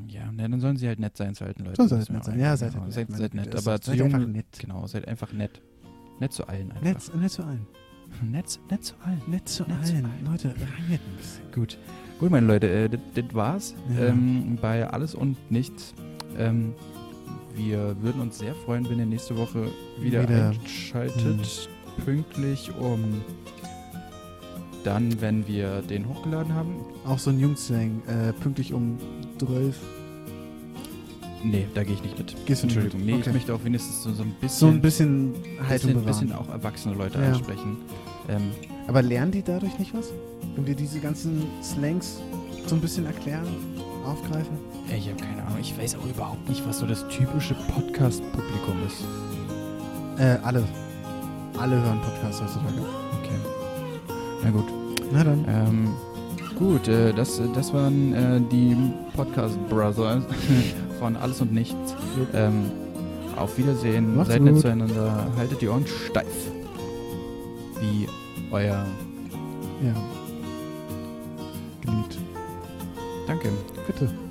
[SPEAKER 5] Ja, ne, dann sollen sie halt nett sein zu alten Leuten.
[SPEAKER 1] So seid
[SPEAKER 5] Das
[SPEAKER 1] nett sein. Ja, seid
[SPEAKER 5] genau,
[SPEAKER 1] nett.
[SPEAKER 5] Seid, seid nett, aber
[SPEAKER 1] seid
[SPEAKER 5] zu
[SPEAKER 1] einfach
[SPEAKER 5] jungen,
[SPEAKER 1] nett.
[SPEAKER 5] genau, seid einfach nett. Nett zu allen einfach.
[SPEAKER 1] Nett, nett zu allen.
[SPEAKER 5] nett, nett zu allen.
[SPEAKER 1] Nett zu
[SPEAKER 5] Nett zu
[SPEAKER 1] allen.
[SPEAKER 5] allen.
[SPEAKER 1] Leute, rein ein bisschen.
[SPEAKER 5] Gut. Gut, meine Leute, äh, das war's
[SPEAKER 1] Ja.
[SPEAKER 5] ähm, bei Alles und Nichts. Ähm, wir würden uns sehr freuen, wenn ihr nächste Woche wieder,
[SPEAKER 1] Wieder. Hm.
[SPEAKER 5] einschaltet. Pünktlich um dann, wenn wir den hochgeladen haben.
[SPEAKER 1] Auch so ein Jungsslang, äh, pünktlich um 12.
[SPEAKER 5] Nee, da gehe ich nicht mit.
[SPEAKER 1] Gehst
[SPEAKER 5] Entschuldigung.
[SPEAKER 1] mit?
[SPEAKER 5] Nee,
[SPEAKER 1] Okay.
[SPEAKER 5] ich möchte auch wenigstens so, so ein bisschen,
[SPEAKER 1] So ein bisschen Haltung
[SPEAKER 5] bisschen,
[SPEAKER 1] bewahren.
[SPEAKER 5] bisschen auch erwachsene Leute
[SPEAKER 1] Ja.
[SPEAKER 5] ansprechen. Ähm,
[SPEAKER 1] Aber lernen die dadurch nicht was? Wenn wir diese ganzen Slangs so ein bisschen erklären, aufgreifen?
[SPEAKER 5] ey, ich habe keine Ahnung. Ich weiß auch überhaupt nicht, was so das typische Podcast-Publikum ist.
[SPEAKER 1] Äh, alle. Alle hören Podcasts heutzutage.
[SPEAKER 5] Okay. Na gut.
[SPEAKER 1] Na dann.
[SPEAKER 5] Ähm, gut, äh, das, das waren äh, die Podcast Brothers von Alles und Nichts. Ähm, auf Wiedersehen,
[SPEAKER 1] Macht's
[SPEAKER 5] seid nett zueinander, haltet die Ohren steif. Wie euer.
[SPEAKER 1] Ja. Geliebt.
[SPEAKER 5] Danke.
[SPEAKER 1] Bitte.